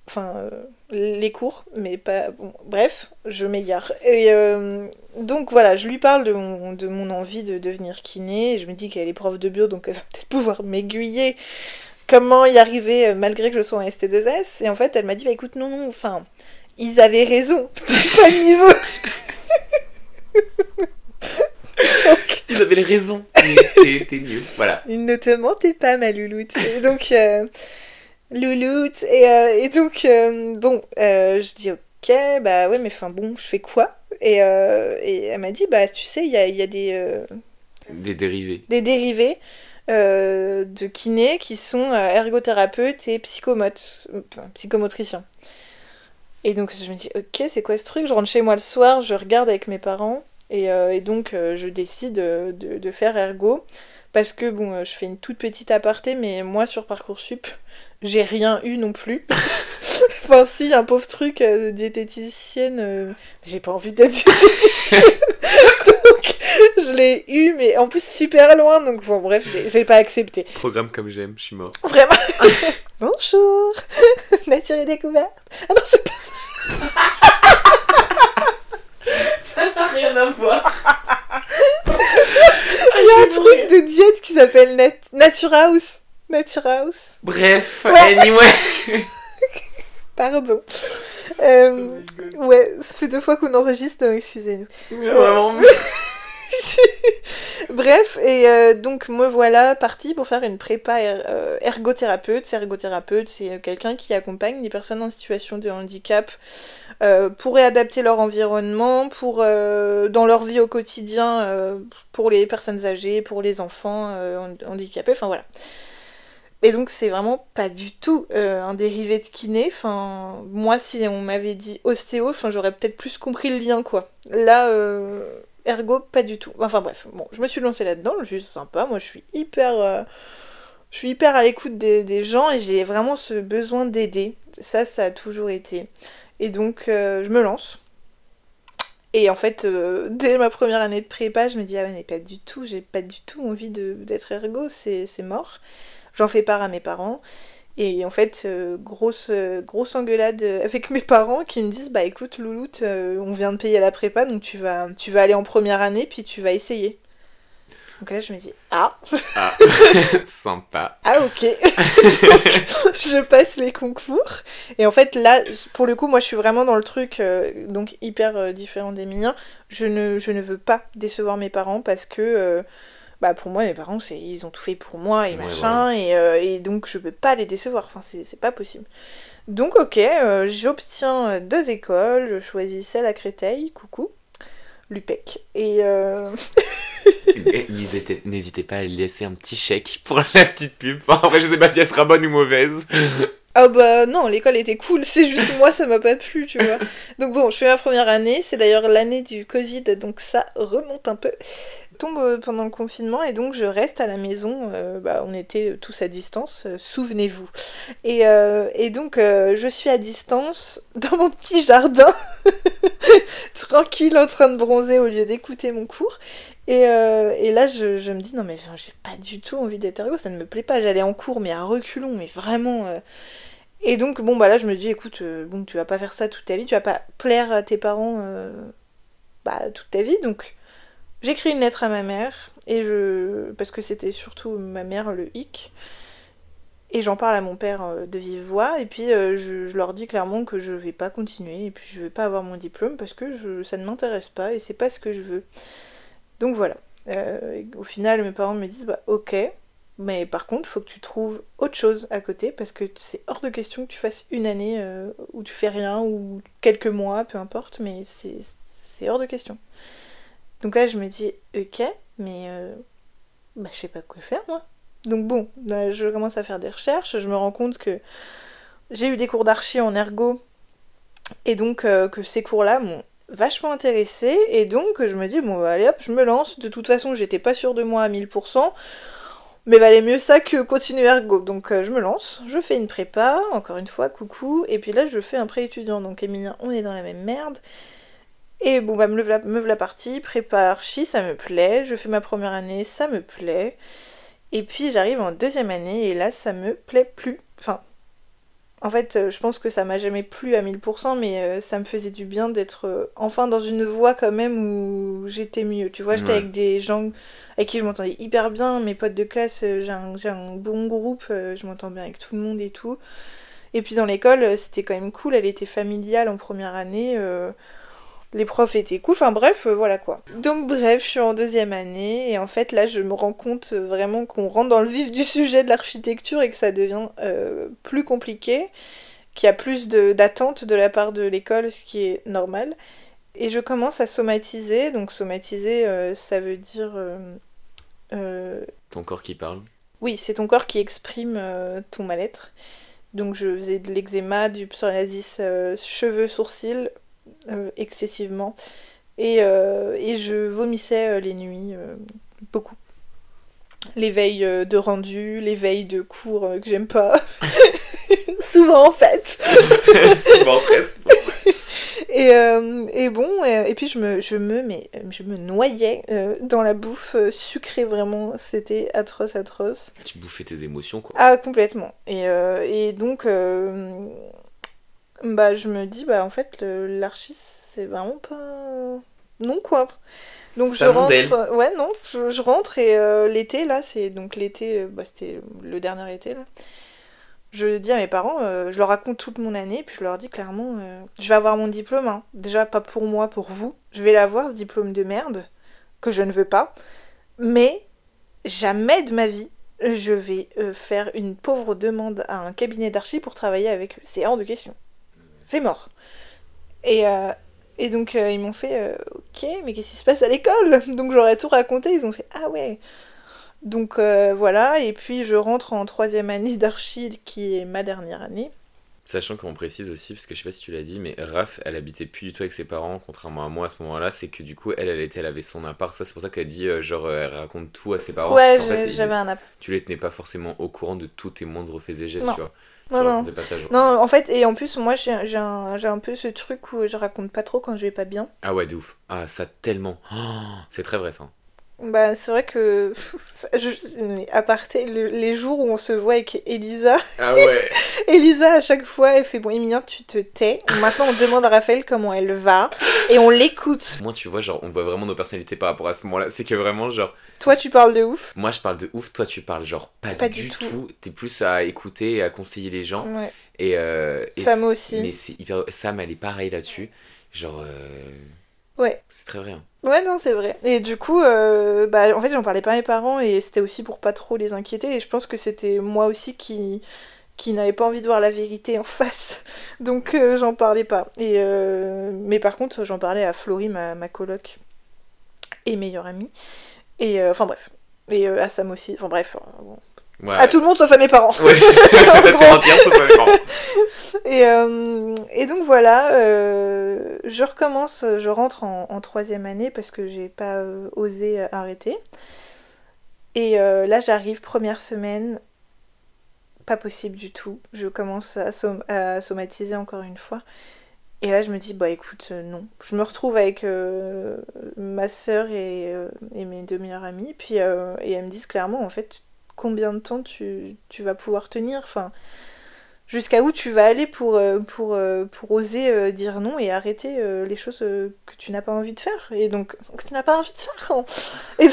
enfin les cours, mais pas bon. Bref, je m'égare. Et donc voilà, je lui parle de mon envie de devenir kiné. je me dis qu'elle est prof de bio, donc elle va peut-être pouvoir m'aiguiller comment y arriver euh, malgré que je sois en ST2S. Et en fait, elle m'a dit, bah écoute, non, non, enfin, ils avaient raison, pas le niveau. Ils avaient raison, t'es mieux, voilà. Ils ne te mentaient pas, ma louloute. Et donc, euh, louloute, et, euh, et donc, bon, je dis, ok, bah ouais, mais enfin bon, je fais quoi? Et, et, elle m'a dit, bah tu sais, il y a, y a, des... des dérivés. Des dérivés. Euh, de kinés qui sont euh, ergothérapeutes et psychomotes, psychomotriciens. Et donc je me dis, ok, c'est quoi ce truc? Je rentre chez moi le soir, je regarde avec mes parents, et, euh, donc je décide de, faire ergo. Parce que bon, je fais une toute petite aparté, mais moi sur Parcoursup, j'ai rien eu non plus. enfin, si, un pauvre truc de diététicienne, j'ai pas envie d'être diététicienne. je l'ai eu, mais en plus super loin, donc bon, bref, j'ai pas accepté. Programme comme j'aime, je suis mort. Vraiment Bonjour Nature et découverte Ah non, c'est pas ça Ça n'a rien à voir Il y a un truc de diète qui s'appelle Nat Nature House. Nature House. Bref, anyway Pardon. Euh, oh ouais, ça fait deux fois qu'on enregistre, excusez-nous. Vraiment Bref, et euh, donc me voilà partie pour faire une prépa er euh, ergothérapeute. Ergothérapeute, c'est quelqu'un qui accompagne les personnes en situation de handicap euh, pour réadapter leur environnement, pour dans leur vie au quotidien, pour les personnes âgées, pour les enfants handicapés, enfin voilà. Et donc c'est vraiment pas du tout un dérivé de kiné. Moi si on m'avait dit ostéo, j'aurais peut-être plus compris le lien quoi. Là, ergo, pas du tout. Enfin bref, bon, je me suis lancée là-dedans, juste sympa. Moi, je suis hyper, euh, je suis hyper à l'écoute des, gens et j'ai vraiment ce besoin d'aider. Ça, ça a toujours été. Et donc, euh, je me lance. Et en fait, euh, dès ma première année de prépa, je me dis, ah mais pas du tout, j'ai pas du tout envie d'être ergo, c'est mort. J'en fais part à mes parents. Et en fait, euh, grosse, euh, grosse engueulade avec mes parents qui me disent Bah écoute, Louloute, euh, on vient de payer la prépa, donc tu vas, tu vas aller en première année, puis tu vas essayer. Donc là, je me dis Ah Ah, sympa. Ah, ok. je passe les concours. Et en fait, là, pour le coup, moi, je suis vraiment dans le truc, donc hyper différent des miens. Je ne, je ne veux pas décevoir mes parents parce que bah pour moi mes parents c'est ils ont tout fait pour moi et machin et, euh, et, donc je peux pas les décevoir. Enfin c'est pas possible. Donc ok euh, j'obtiens euh, deux écoles. Je choisis celle à Créteil. Coucou. Lupec. Et n'hésitez pas à laisser un petit chèque pour la petite pub. Enfin, après je sais pas si elle sera bonne ou mauvaise. Ah bah non, l'école était cool, c'est juste moi ça m'a pas plu, tu vois. Donc bon, je fais ma première année, c'est d'ailleurs l'année du Covid, donc ça remonte un peu tombe euh, pendant le confinement et donc je reste à la maison. Euh, bah, on était tous à distance, euh, souvenez-vous. Et, donc je suis à distance dans mon petit jardin, tranquille en train de bronzer au lieu d'écouter mon cours. Et, là je, je, me dis non mais j'ai pas du tout envie d'être ergo, ça ne me plaît pas. J'allais en cours mais à reculons, mais vraiment. Et donc bon bah là je me dis écoute bon tu vas pas faire ça toute ta vie, tu vas pas plaire à tes parents bah toute ta vie donc J'écris une lettre à ma mère, et je. parce que c'était surtout ma mère le hic. Et j'en parle à mon père euh, de vive voix, et puis euh, je, leur dis clairement que je vais pas continuer, et puis je vais pas avoir mon diplôme parce que ça ne m'intéresse pas et c'est pas ce que je veux. Donc voilà. Euh, au final, mes parents me disent bah ok, mais par contre, faut que tu trouves autre chose à côté parce que c'est hors de question que tu fasses une année où tu fais rien ou quelques mois, peu importe, mais c'est hors de question. Donc là, je me dis ok, mais euh, bah, je sais pas quoi faire moi. Donc bon, là, je commence à faire des recherches, je me rends compte que j'ai eu des cours d'archi en ergo et donc euh, que ces cours-là m'ont vachement intéressée et donc je me dis bon bah, allez hop, je me lance. De toute façon, j'étais pas sûre de moi à 1000%. Mais valait mieux ça que continuer ergo. Donc euh, je me lance, je fais une prépa, encore une fois, coucou, et puis là je fais un pré-étudiant. Donc Emilien, on est dans la même merde. Et bon bah me la, me la partie, prépa archi, ça me plaît, je fais ma première année, ça me plaît. Et puis j'arrive en deuxième année et là ça me plaît plus. Enfin, en fait, euh, je pense que ça m'a jamais plu à 1000%, mais euh, ça me faisait du bien d'être euh, enfin dans une voie quand même où j'étais mieux. Tu vois, j'étais Ouais. avec des gens avec qui je m'entendais hyper bien, mes potes de classe, j'ai un, un bon groupe, je m'entends bien avec tout le monde et tout. Et puis dans l'école, c'était quand même cool, elle était familiale en première année. euh, les profs étaient cool, enfin bref, euh, voilà quoi. Donc bref, je suis en deuxième année et en fait là je me rends compte euh, vraiment qu'on rentre dans le vif du sujet de l'architecture et que ça devient euh, plus compliqué, qu'il y a plus de- d'attentes de la part de l'école, ce qui est normal. Et je commence à somatiser, donc somatiser euh, ça veut dire... Ton corps qui parle. oui, c'est ton corps qui exprime ton mal-être. Donc je faisais de l'eczéma, du psoriasis, cheveux, sourcils, excessivement. Et, euh, et je vomissais euh, les nuits, euh, beaucoup. Les veilles euh, de rendu, les veilles de cours euh, que j'aime pas. Souvent en fait. Souvent presque. Et, euh, et bon, euh, et puis je me, je me, mais, euh, je me noyais euh, dans la bouffe euh, sucrée, vraiment. C'était atroce, atroce. Tu bouffais tes émotions, quoi. Ah, complètement. Et, euh, et donc, euh, bah, je me dis, bah, en fait, l'archi, c'est vraiment pas. Non, quoi. Donc, je rentre. Ouais, non, je, je rentre et euh, l'été, là, c'est. Donc, l'été, euh, bah, c'était le dernier été, là. Je dis à mes parents, euh, je leur raconte toute mon année, puis je leur dis clairement, euh, je vais avoir mon diplôme, hein. déjà pas pour moi, pour vous. Je vais l'avoir, ce diplôme de merde, que je ne veux pas. Mais jamais de ma vie, je vais faire une pauvre demande à un cabinet d'archi pour travailler avec eux. C'est hors de question. C'est mort. Et, euh, et donc euh, ils m'ont fait, euh, ok, mais qu'est-ce qui se passe à l'école? Donc j'aurais tout raconté, ils ont fait, ah ouais. Donc voilà, et puis je rentre en troisième année d'archi, qui est ma dernière année. Sachant qu'on précise aussi, parce que je sais pas si tu l'as dit, mais Raph, elle habitait plus du tout avec ses parents, contrairement à moi à ce moment-là, c'est que du coup, elle, elle était, elle avait son appart, ça c'est pour ça qu'elle dit, euh, genre, elle raconte tout à ses parents. ouais, fait, j'avais un app. tu les tenais pas forcément au courant de tous tes moindres faits et gestes, tu vois. Non, non. Non, en fait, et en plus, moi j'ai un, j'ai un peu ce truc où je raconte pas trop quand je vais pas bien. Ah ouais, de ouf. Ah, ça tellement. Oh, c'est très vrai ça. Bah, c'est vrai que, je- mais à partir le- les jours où on se voit avec Elisa, Ah ouais. Elisa à chaque fois elle fait bon Emilien tu te tais. Maintenant on demande à Raphaël comment elle va et on l'écoute. Moi, tu vois, genre, on voit vraiment nos personnalités par rapport à ce moment-là. C'est que vraiment, genre, Toi tu parles de ouf. moi je parle de ouf, toi tu parles genre pas, Pas du du tout. tout. T'es plus à écouter et à conseiller les gens. Ouais. Et, euh, et Sam aussi. Mais c'est hyper. Sam, elle est pareil là-dessus. Genre. euh, Ouais. C'est très vrai. hein. Ouais non c'est vrai. Et du coup euh, bah en fait j'en parlais pas à mes parents et c'était aussi pour pas trop les inquiéter et je pense que c'était moi aussi qui qui n'avait pas envie de voir la vérité en face. Donc euh, j'en parlais pas. Et euh, mais par contre j'en parlais à Florie ma, ma coloc et meilleure amie. Et enfin bref. Et à Sam aussi. Enfin bref. bon. Ouais. À tout le monde sauf à mes parents. Ouais. Et, euh, et donc voilà, euh, je recommence, je rentre en, en troisième année parce que j'ai pas euh, osé euh, arrêter. Et là j'arrive, première semaine, pas possible du tout. Je commence à, som- à somatiser encore une fois. Et là je me dis, bah écoute, non. Je me retrouve avec ma soeur et, et mes deux meilleures amies. Puis, et elles me disent clairement, en fait, combien de temps tu, tu vas pouvoir tenir enfin, jusqu'à où tu vas aller pour, euh, euh, oser euh, dire non et arrêter les choses que tu n'as pas envie de faire et donc que tu n'as pas envie de faire hein. et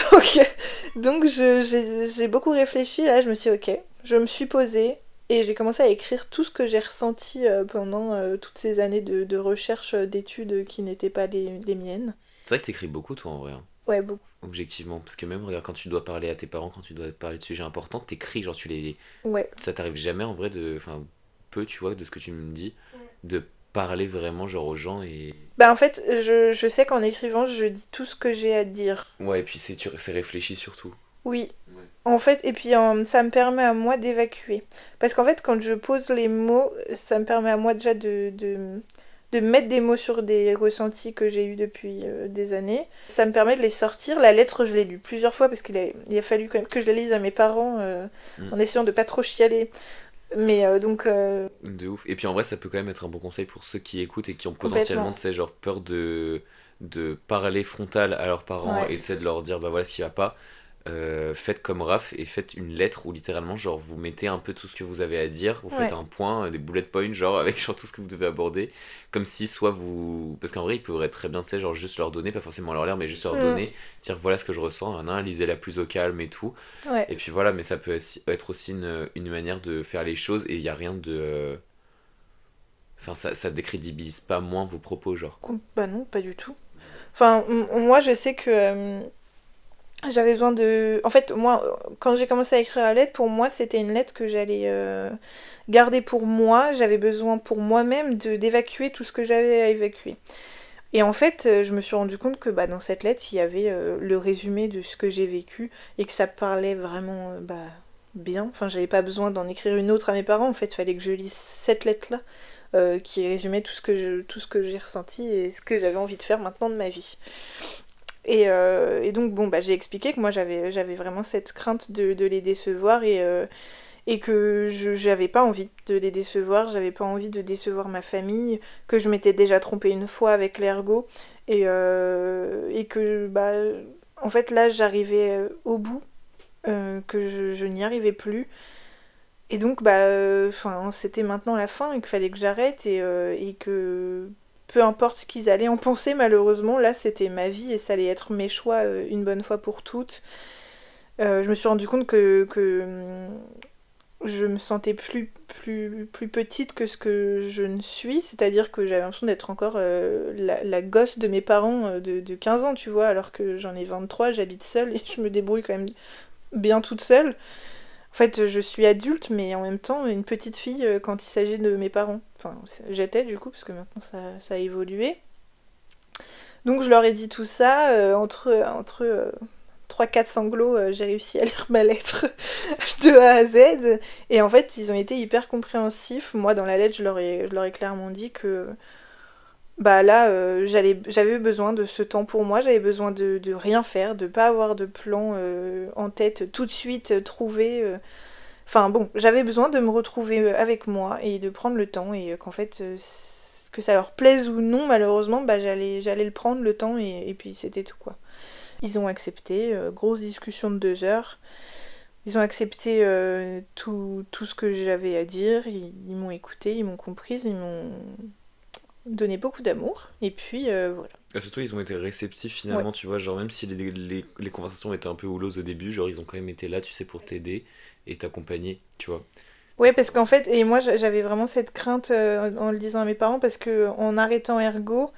donc j'ai beaucoup réfléchi là je me suis ok je me suis posée Et j'ai commencé à écrire tout ce que j'ai ressenti pendant toutes ces années de, recherche, d'études qui n'étaient pas les, miennes. C'est vrai que t'écris beaucoup, toi, en vrai. Hein. Ouais, beaucoup. Objectivement. Parce que même, regarde, quand tu dois parler à tes parents, quand tu dois parler de sujets importants, t'écris, genre, tu les. Ouais. Ça t'arrive jamais, en vrai, de. Enfin, peu, tu vois, de ce que tu me dis, de parler vraiment, genre, aux gens et. Bah, en fait, je, je sais qu'en écrivant, je dis tout ce que j'ai à dire. Ouais, et puis c'est réfléchi surtout. Oui. En fait, et puis ça me permet à moi d'évacuer. Parce qu'en fait, quand je pose les mots, ça me permet à moi déjà de, de, mettre des mots sur des ressentis que j'ai eus depuis euh, des années. Ça me permet de les sortir. La lettre, je l'ai lue plusieurs fois parce qu'il a, il a fallu quand même que je la lise à mes parents euh, mm. en essayant de pas trop chialer. Mais euh, donc. De ouf. Et puis en vrai, ça peut quand même être un bon conseil pour ceux qui écoutent et qui ont potentiellement, tu sais, genre peur de, de parler frontal à leurs parents et de leur dire, bah voilà ce qui va pas euh, faites comme Raph et faites une lettre où littéralement genre vous mettez un peu tout ce que vous avez à dire, vous faites un point, des bullet points genre avec genre tout ce que vous devez aborder, comme si soit vous parce qu'en vrai ils pourraient très bien tu sais genre juste leur donner, pas forcément leur lire mais juste leur mm. donner, dire voilà ce que je ressens, un, lisez la plus au calme et tout, et puis voilà mais ça peut être aussi une, une manière de faire les choses et il y a rien de enfin ça ça décrédibilise pas moins vos propos genre. Bah non pas du tout. Enfin moi je sais que euh, j'avais besoin de. En fait, moi, quand j'ai commencé à écrire la lettre, pour moi, c'était une lettre que j'allais euh, garder pour moi. J'avais besoin pour moi-même d'évacuer tout ce que j'avais à évacuer. Et en fait, euh, je me suis rendu compte que bah, dans cette lettre, il y avait euh, le résumé de ce que j'ai vécu et que ça parlait vraiment bah, bien. Enfin, j'avais pas besoin d'en écrire une autre à mes parents. En fait, il fallait que je lise cette lettre-là qui résumait tout ce que tout ce que j'ai ressenti et ce que j'avais envie de faire maintenant de ma vie. Euh, et, donc, bon, bah, j'ai expliqué que moi, j'avais, vraiment cette crainte de, les décevoir et, euh, que je n'avais pas envie de les décevoir, j'avais pas envie de décevoir ma famille, que je m'étais déjà trompée une fois avec l'ergot et, euh, que, bah, en fait, là, j'arrivais au bout, que je, n'y arrivais plus. Et donc, bah, c'était maintenant la fin et qu'il fallait que j'arrête et, et que peu importe ce qu'ils allaient en penser, malheureusement, là c'était ma vie et ça allait être mes choix euh, une bonne fois pour toutes. Euh, je me suis rendu compte que, hum, je me sentais plus, plus, plus petite que ce que je ne suis, c'est-à-dire que j'avais l'impression d'être encore euh, la, gosse de mes parents de, de, 15 ans, tu vois, alors que j'en ai 23, j'habite seule et je me débrouille quand même bien toute seule. En fait, je suis adulte, mais en même temps une petite fille euh, quand il s'agit de mes parents. Enfin, j'étais du coup, parce que maintenant ça, a évolué. Donc je leur ai dit tout ça. Euh, entre entre 3-4 euh, sanglots, j'ai réussi à lire ma lettre de A à Z. Et en fait, ils ont été hyper compréhensifs. Moi, dans la lettre, je leur ai, je leur ai clairement dit que bah là euh, j'avais besoin de ce temps pour moi, j'avais besoin de, rien faire, de pas avoir de plan euh, en tête tout de suite euh, trouvé. Enfin bon, j'avais besoin de me retrouver avec moi et de prendre le temps et qu'en fait que ça leur plaise ou non malheureusement bah j'allais le prendre le temps et, puis c'était tout quoi. Ils ont accepté, grosse discussion de deux heures. Ils ont accepté tout, tout, ce que j'avais à dire, ils m'ont écouté, ils m'ont comprise, ils m'ont donné beaucoup d'amour. Et puis euh, voilà. Et surtout, ils ont été réceptifs finalement, tu vois. Genre, même si les, les, les, conversations étaient un peu houleuses au début, genre, ils ont quand même été là, tu sais, pour t'aider et t'accompagner, tu vois. Ouais, parce qu'en fait, et moi j'avais vraiment cette crainte euh, en le disant à mes parents, parce que en arrêtant Ergo,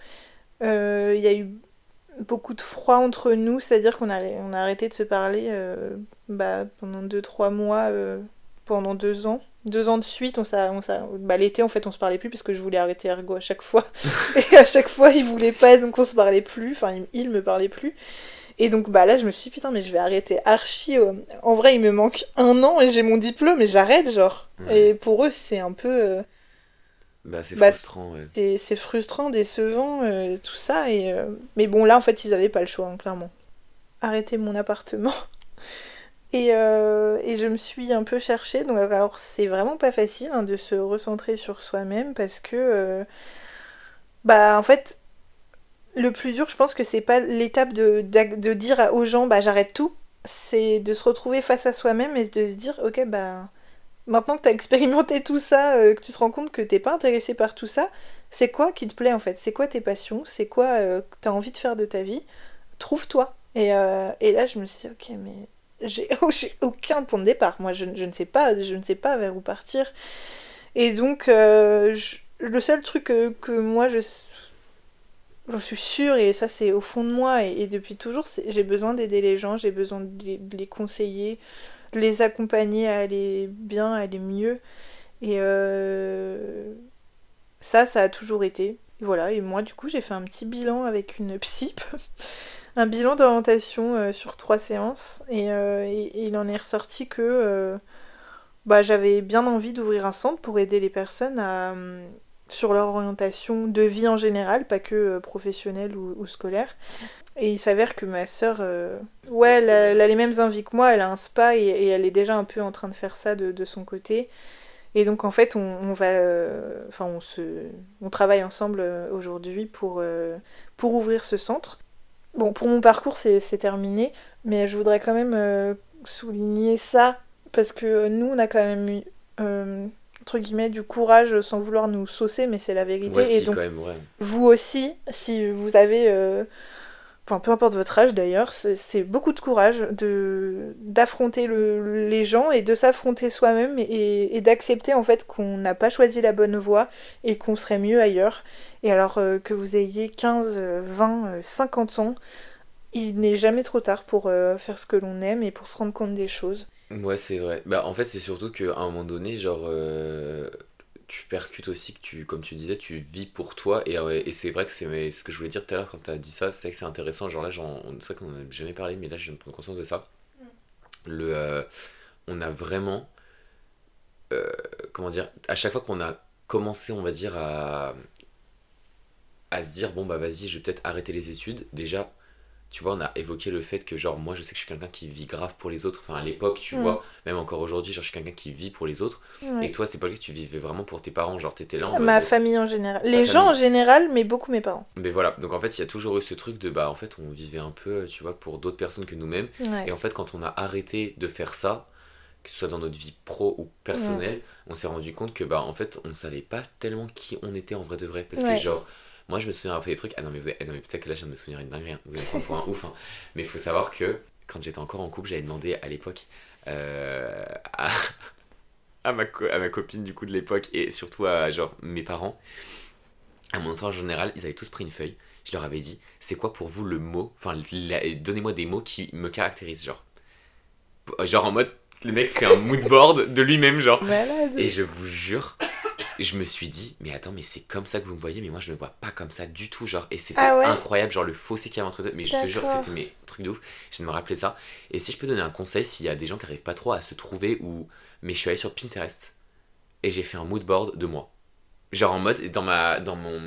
euh, il y a eu beaucoup de froid entre nous, c'est-à-dire qu'on a, on a arrêté de se parler bah, pendant 2-3 mois, pendant 2 ans deux ans de suite, on on bah, l'été en fait on se parlait plus parce que je voulais arrêter Ergo à chaque fois. et à chaque fois il voulait pas donc on se parlait plus, enfin il, me parlait plus. Et donc bah là je me suis dit putain mais je vais arrêter archi. En vrai il me manque un an et j'ai mon diplôme et j'arrête genre. Et pour eux c'est un peu... Euh, bah c'est bah, frustrant. Ouais. C'est frustrant, décevant, euh, tout ça. Et, euh, Mais bon là en fait ils avaient pas le choix hein, clairement. Arrêter mon appartement. Euh, et, je me suis un peu cherchée. Donc, alors, c'est vraiment pas facile hein, de se recentrer sur soi-même parce que, euh, bah, en fait, le plus dur, je pense que c'est pas l'étape de, de, dire aux gens, bah, j'arrête tout. C'est de se retrouver face à soi-même et de se dire, ok, bah, maintenant que t'as expérimenté tout ça, euh, que tu te rends compte que t'es pas intéressé par tout ça, c'est quoi qui te plaît en fait? C'est quoi tes passions? C'est quoi que t'as envie de faire de ta vie? Trouve-toi. Et, et là, je me suis dit, ok, mais j'ai aucun point de départ. Moi, je, ne sais pas, je ne sais pas vers où partir. Et donc, euh, le seul truc que, moi, je, j'en suis sûre, et ça c'est au fond de moi, et, depuis toujours, j'ai besoin d'aider les gens, j'ai besoin de les, conseiller, de les accompagner à aller bien, à aller mieux. Et euh, ça, ça a toujours été. voilà, et moi, du coup, j'ai fait un petit bilan avec une psyp. un bilan d'orientation euh, sur trois séances euh, et, il en est ressorti que euh, bah, j'avais bien envie d'ouvrir un centre pour aider les personnes sur leur orientation de vie en général, pas que professionnelle ou, scolaire. Et il s'avère que ma sœur, ouais, elle a, les mêmes envies que moi, elle a un spa et, elle est déjà un peu en train de faire ça de, son côté. Et donc en fait, on, va, enfin, on, se, travaille ensemble aujourd'hui pour ouvrir ce centre. Bon, pour mon parcours, c'est terminé, mais je voudrais quand même euh, souligner ça, parce que nous, on a quand même eu, euh, entre guillemets, du courage sans vouloir nous saucer, mais c'est la vérité. et donc, vous aussi, si vous avez euh, enfin peu importe votre âge d'ailleurs, c'est beaucoup de courage d'affronter les gens et de s'affronter soi-même et, d'accepter en fait qu'on n'a pas choisi la bonne voie et qu'on serait mieux ailleurs. Et alors euh, que vous ayez 15, 20, 50 ans, il n'est jamais trop tard pour euh, faire ce que l'on aime et pour se rendre compte des choses. Ouais, c'est vrai. Bah, en fait, c'est surtout qu'à un moment donné, genre, euh, tu percutes aussi que tu, comme tu disais, tu vis pour toi. Et, euh, et c'est vrai que c'est ce que je voulais dire tout à l'heure quand tu as dit ça, c'est que c'est intéressant. Genre là, c'est vrai qu'on n'a jamais parlé, mais là, je viens de prendre conscience de ça. Mm. Le, euh, on a vraiment. Euh, comment dire À chaque fois qu'on a commencé, on va dire, à, à se dire, bon, bah vas-y, je vais peut-être arrêter les études. Déjà, tu vois, on a évoqué le fait que, genre, moi, je sais que je suis quelqu'un qui vit grave pour les autres. Enfin, à l'époque, tu vois, même encore aujourd'hui, genre, je suis quelqu'un qui vit pour les autres. Et toi, c'est pas le cas, tu vivais vraiment pour tes parents. Genre, t'étais là. En Ma famille en général. Les gens en général, mais beaucoup mes parents. Mais voilà, donc en fait, il y a toujours eu ce truc de, bah, en fait, on vivait un peu, tu vois, pour d'autres personnes que nous-mêmes. Et en fait, quand on a arrêté de faire ça, que ce soit dans notre vie pro ou personnelle, on s'est rendu compte que, bah, en fait, on savait pas tellement qui on était en vrai de vrai. Parce que, genre, moi, je me souviens avoir fait des trucs. Ah non, mais, vous non, mais peut-être que là, je me souvenir une dinguerie. Hein. Vous allez me prendre pour un ouf. Hein. Mais il faut savoir que quand j'étais encore en couple, j'avais demandé à l'époque euh, à, à, ma à ma copine du coup de l'époque et surtout à genre mes parents, à mon entourage général, ils avaient tous pris une feuille. Je leur avais dit, c'est quoi pour vous le mot Enfin, donnez-moi des mots qui me caractérisent, genre. Genre en mode, le mec fait un mood board de lui-même, genre. Et je vous jure, je me suis dit, mais attends, mais c'est comme ça que vous me voyez, mais moi je me vois pas comme ça du tout, genre, et c'était ah incroyable, genre le fossé qu'il y avait entre eux, mais je te jure, c'était mes trucs de ouf, je me rappeler ça. Et si je peux donner un conseil, s'il y a des gens qui arrivent pas trop à se trouver, ou. Mais je suis allé sur Pinterest, et j'ai fait un mood board de moi. Genre en mode, dans ma, dans mon,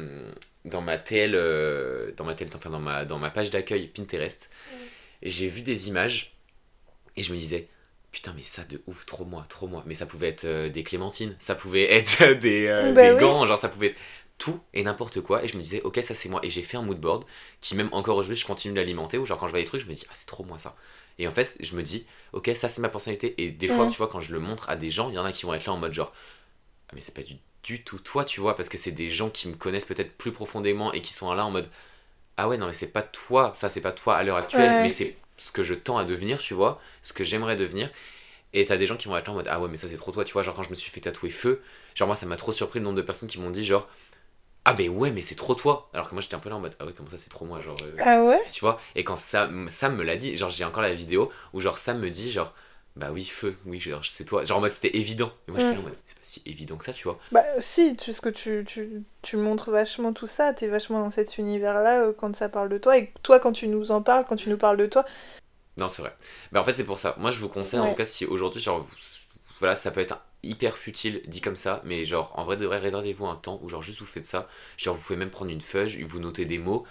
dans ma TL, euh, dans ma TL, enfin dans ma, dans ma page d'accueil Pinterest, j'ai vu des images, et je me disais, Putain, mais ça de ouf, trop moi, trop moi. Mais ça pouvait être euh, des clémentines, ça pouvait être des, euh, bah gants, genre ça pouvait être tout et n'importe quoi. Et je me disais, ok, ça c'est moi. Et j'ai fait un mood board qui, même encore aujourd'hui, je continue d'alimenter. Ou genre quand je vois des trucs, je me dis, ah, c'est trop moi ça. Et en fait, je me dis, ok, ça c'est ma personnalité. Et des fois, tu vois, quand je le montre à des gens, il y en a qui vont être là en mode genre, ah, mais c'est pas du, du tout toi, tu vois, parce que c'est des gens qui me connaissent peut-être plus profondément et qui sont là en mode, ah ouais, non, mais c'est pas toi, ça c'est pas toi à l'heure actuelle, mais c'est ce que je tends à devenir, tu vois, ce que j'aimerais devenir. Et t'as des gens qui vont être là en mode Ah ouais, mais ça c'est trop toi, tu vois. Genre, quand je me suis fait tatouer feu, genre, moi ça m'a trop surpris le nombre de personnes qui m'ont dit, genre, Ah ben ouais, mais c'est trop toi. Alors que moi j'étais un peu là en mode Ah ouais, comment ça c'est trop moi, genre. Euh, ah ouais? Tu vois. Et quand Sam, Sam me l'a dit, genre, j'ai encore la vidéo où, genre, Sam me dit, genre, Bah oui, feu, oui, c'est toi. Genre, en mode c'était évident. Et moi en mode C'est pas si évident que ça, tu vois. Bah si, que tu, tu, tu montres vachement tout ça, t'es vachement dans cet univers-là euh, quand ça parle de toi. Et toi, quand tu nous en parles, quand tu nous parles de toi, non, c'est vrai. Mais en fait, c'est pour ça. Moi, je vous conseille, en tout cas, si aujourd'hui, genre, voilà, ça peut être hyper futile dit comme ça, mais genre, en vrai, de vrai, réservez-vous un temps où, genre, juste vous faites ça. Genre, vous pouvez même prendre une feuille, vous notez des mots,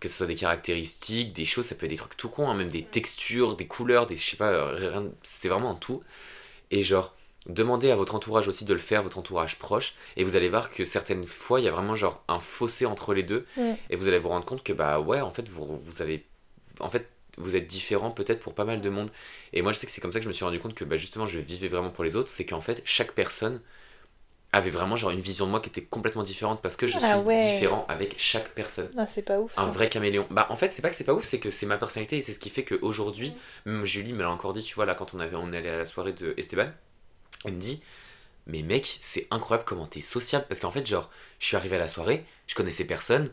que ce soit des caractéristiques, des choses, ça peut être des trucs tout cons, hein, même des textures, des couleurs, des, je sais pas, rien, c'est vraiment un tout. Et genre, demandez à votre entourage aussi de le faire, votre entourage proche, et vous allez voir que certaines fois, il y a vraiment genre un fossé entre les deux, et vous allez vous rendre compte que, bah ouais, en fait, vous, vous avez. En fait, vous êtes différent peut-être pour pas mal de monde. Et moi, je sais que c'est comme ça que je me suis rendu compte que bah, justement, je vivais vraiment pour les autres. C'est qu'en fait, chaque personne avait vraiment genre une vision de moi qui était complètement différente parce que je suis Ah ouais. différent avec chaque personne. Ah, c'est pas ouf. Ça. Un vrai caméléon. Bah en fait c'est pas que c'est pas ouf, c'est que c'est ma personnalité et c'est ce qui fait qu'aujourd'hui, même Julie me l'a encore dit, tu vois là quand on avait on est allé à la soirée de Esteban, elle me dit mais mec c'est incroyable comment t'es sociable parce qu'en fait genre je suis arrivé à la soirée, je connaissais personne,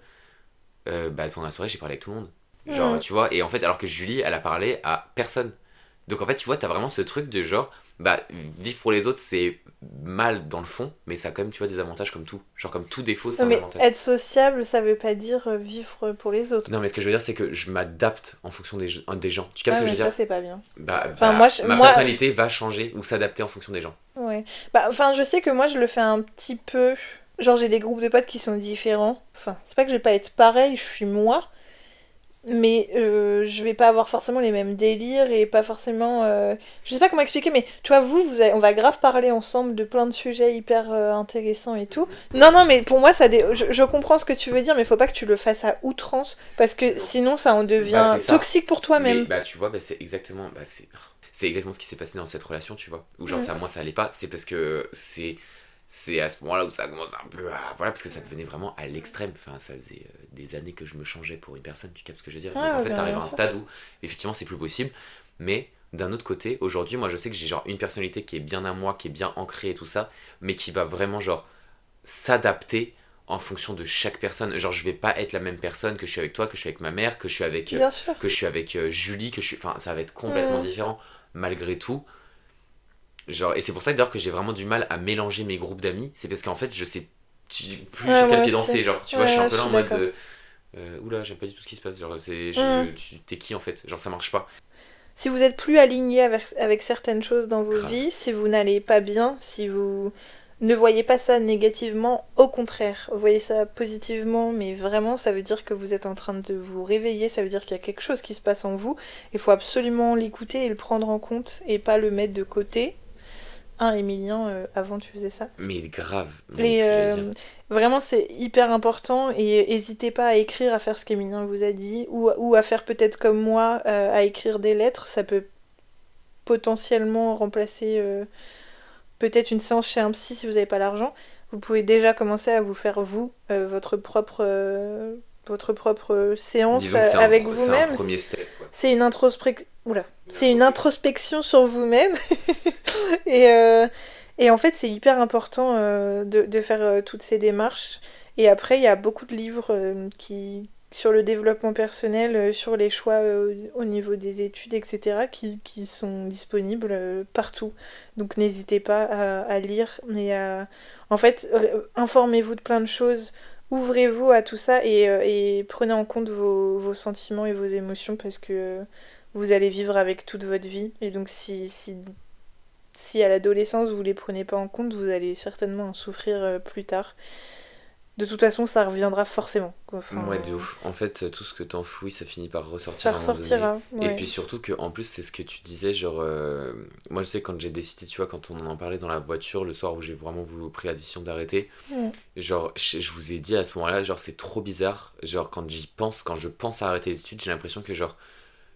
euh, bah pendant la soirée j'ai parlé avec tout le monde. Genre Mm. tu vois et en fait alors que Julie elle a parlé à personne. Donc en fait tu vois t'as vraiment ce truc de genre bah vivre pour les autres c'est mal dans le fond mais ça a quand même tu vois des avantages comme tout. Genre comme tout défaut c'est un mais avantage. être sociable, ça veut pas dire euh, vivre pour les autres. Non, mais ce que je veux dire, c'est que je m'adapte en fonction des, des gens. Tu captes Ah, ce que mais je veux ça, dire c'est pas bien. bah, Enfin, bah, moi, je- Ma moi- personnalité va changer ou s'adapter en fonction des gens. Ouais. Bah, enfin, je sais que moi, je le fais un petit peu. Genre, j'ai des groupes de potes qui sont différents. Enfin, c'est pas que je vais pas être pareil, je suis moi. Mais euh, je vais pas avoir forcément les mêmes délires et pas forcément. euh, Je sais pas comment expliquer, mais tu vois, vous, vous avez- on va grave parler ensemble de plein de sujets hyper euh, intéressants et tout. Non, non, mais pour moi, ça dé- je, je comprends ce que tu veux dire, mais faut pas que tu le fasses à outrance parce que sinon, ça en devient Bah, ça. toxique pour toi-même. bah, tu vois, bah, c'est exactement. Bah, c'est... c'est exactement ce qui s'est passé dans cette relation, tu vois. Où genre, Mm. ça, moi, ça allait pas. C'est parce que c'est. C'est à ce moment-là où ça commence un peu à. Voilà, parce que ça devenait vraiment à l'extrême. Enfin, ça faisait euh, des années que je me changeais pour une personne, tu captes ce que je veux dire? Ouais, Donc en fait, t'arrives à un stade où, effectivement, c'est plus possible. Mais d'un autre côté, aujourd'hui, moi, je sais que j'ai genre une personnalité qui est bien à moi, qui est bien ancrée et tout ça, mais qui va vraiment, genre, s'adapter en fonction de chaque personne. Genre, je vais pas être la même personne que je suis avec toi, que je suis avec ma mère, que je suis avec. euh, que je suis avec euh, Julie, que je suis. Enfin, ça va être complètement différent, malgré tout. Genre, et c'est pour ça d'ailleurs que j'ai vraiment du mal à mélanger mes groupes d'amis. C'est parce qu'en fait, je sais tu- plus Ouais, sur quel pied danser. Genre, tu vois, je suis un peu là en mode. euh, euh, oula, j'aime pas du tout ce qui se passe. Genre, c'est. Mm. tu- T'es qui en fait? Genre, ça marche pas. Si vous êtes plus aligné avec, avec certaines choses dans vos Grave. vies, si vous n'allez pas bien, si vous ne voyez pas ça négativement, au contraire, voyez ça positivement, mais vraiment, ça veut dire que vous êtes en train de vous réveiller, ça veut dire qu'il y a quelque chose qui se passe en vous. Il faut absolument l'écouter et le prendre en compte et pas le mettre de côté. Hein, Emilien, euh, avant tu faisais ça. Mais grave. Mais Et euh, vraiment, c'est hyper important et n'hésitez pas à écrire, à faire ce qu'Emilien vous a dit, ou, ou à faire peut-être comme moi, euh, à écrire des lettres. Ça peut potentiellement remplacer peut-être une séance chez un psy si vous n'avez pas l'argent. Vous pouvez déjà commencer à vous faire, vous, votre propre, votre propre séance Disons que c'est euh, avec c'est vous-même. step. ouais. C'est une introspection. Oula. C'est une introspection sur vous-même. et, euh, et en fait, c'est hyper important euh, de, de faire euh, toutes ces démarches. Et après, il y a beaucoup de livres euh, qui, sur le développement personnel, euh, sur les choix euh, au niveau des études, etc., qui, qui sont disponibles euh, partout. Donc n'hésitez pas à, à lire. Et à... En fait, euh, informez-vous de plein de choses. Ouvrez-vous à tout ça et, euh, prenez en compte vos, sentiments et vos émotions parce que euh, vous allez vivre avec toute votre vie. Et donc si, si, si à l'adolescence vous les prenez pas en compte, vous allez certainement en souffrir euh, plus tard. De toute façon, ça reviendra forcément. Enfin, Ouais, de ouf. En fait, tout ce que t'enfouis, ça finit par ressortir. Ça à ressortira. Et ouais. puis surtout que en plus c'est ce que tu disais genre euh, moi je sais quand j'ai décidé tu vois quand on en parlait dans la voiture le soir où j'ai vraiment voulu pris la décision d'arrêter genre je, je vous ai dit à ce moment-là genre c'est trop bizarre genre quand j'y pense quand je pense à arrêter les études j'ai l'impression que genre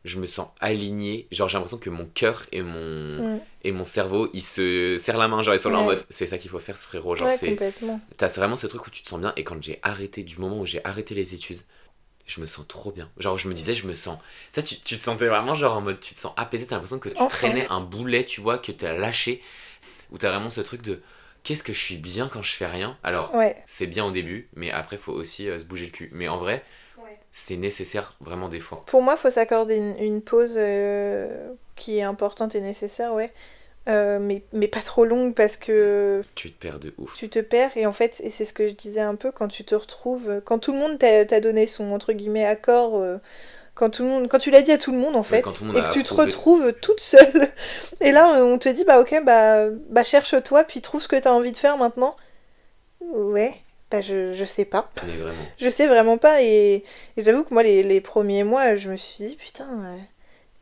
je me sens aligné genre j'ai l'impression que mon cœur et mon Mm. et mon cerveau ils se serrent la main genre ils sont là en mode c'est ça qu'il faut faire ce frérot genre Ouais, c'est. T'as vraiment ce truc où tu te sens bien et quand j'ai arrêté, du moment où j'ai arrêté les études, je me sens trop bien. Genre je me disais, je me sens... Ça, tu, tu te sentais vraiment genre en mode, tu te sens apaisé, t'as l'impression que tu Enfin. traînais un boulet, tu vois, que t'as lâché, où t'as vraiment ce truc de, qu'est-ce que je suis bien quand je fais rien? Alors, Ouais. c'est bien au début, mais après, faut aussi euh, se bouger le cul. Mais en vrai. C'est nécessaire vraiment des fois. Pour moi, il faut s'accorder une, une pause euh, qui est importante et nécessaire, ouais. Euh, mais, mais pas trop longue parce que Tu te perds de ouf. tu te perds et en fait et c'est ce que je disais un peu quand tu te retrouves quand tout le monde t'a donné son entre guillemets accord euh, quand tout le monde quand tu l'as dit à tout le monde en fait et que tu te retrouves toute seule et là on te dit bah ok bah bah cherche-toi puis trouve ce que t'as envie de faire maintenant ouais bah je, je sais pas Mais vraiment. je sais vraiment pas et, et j'avoue que moi les, les premiers mois je me suis dit putain euh,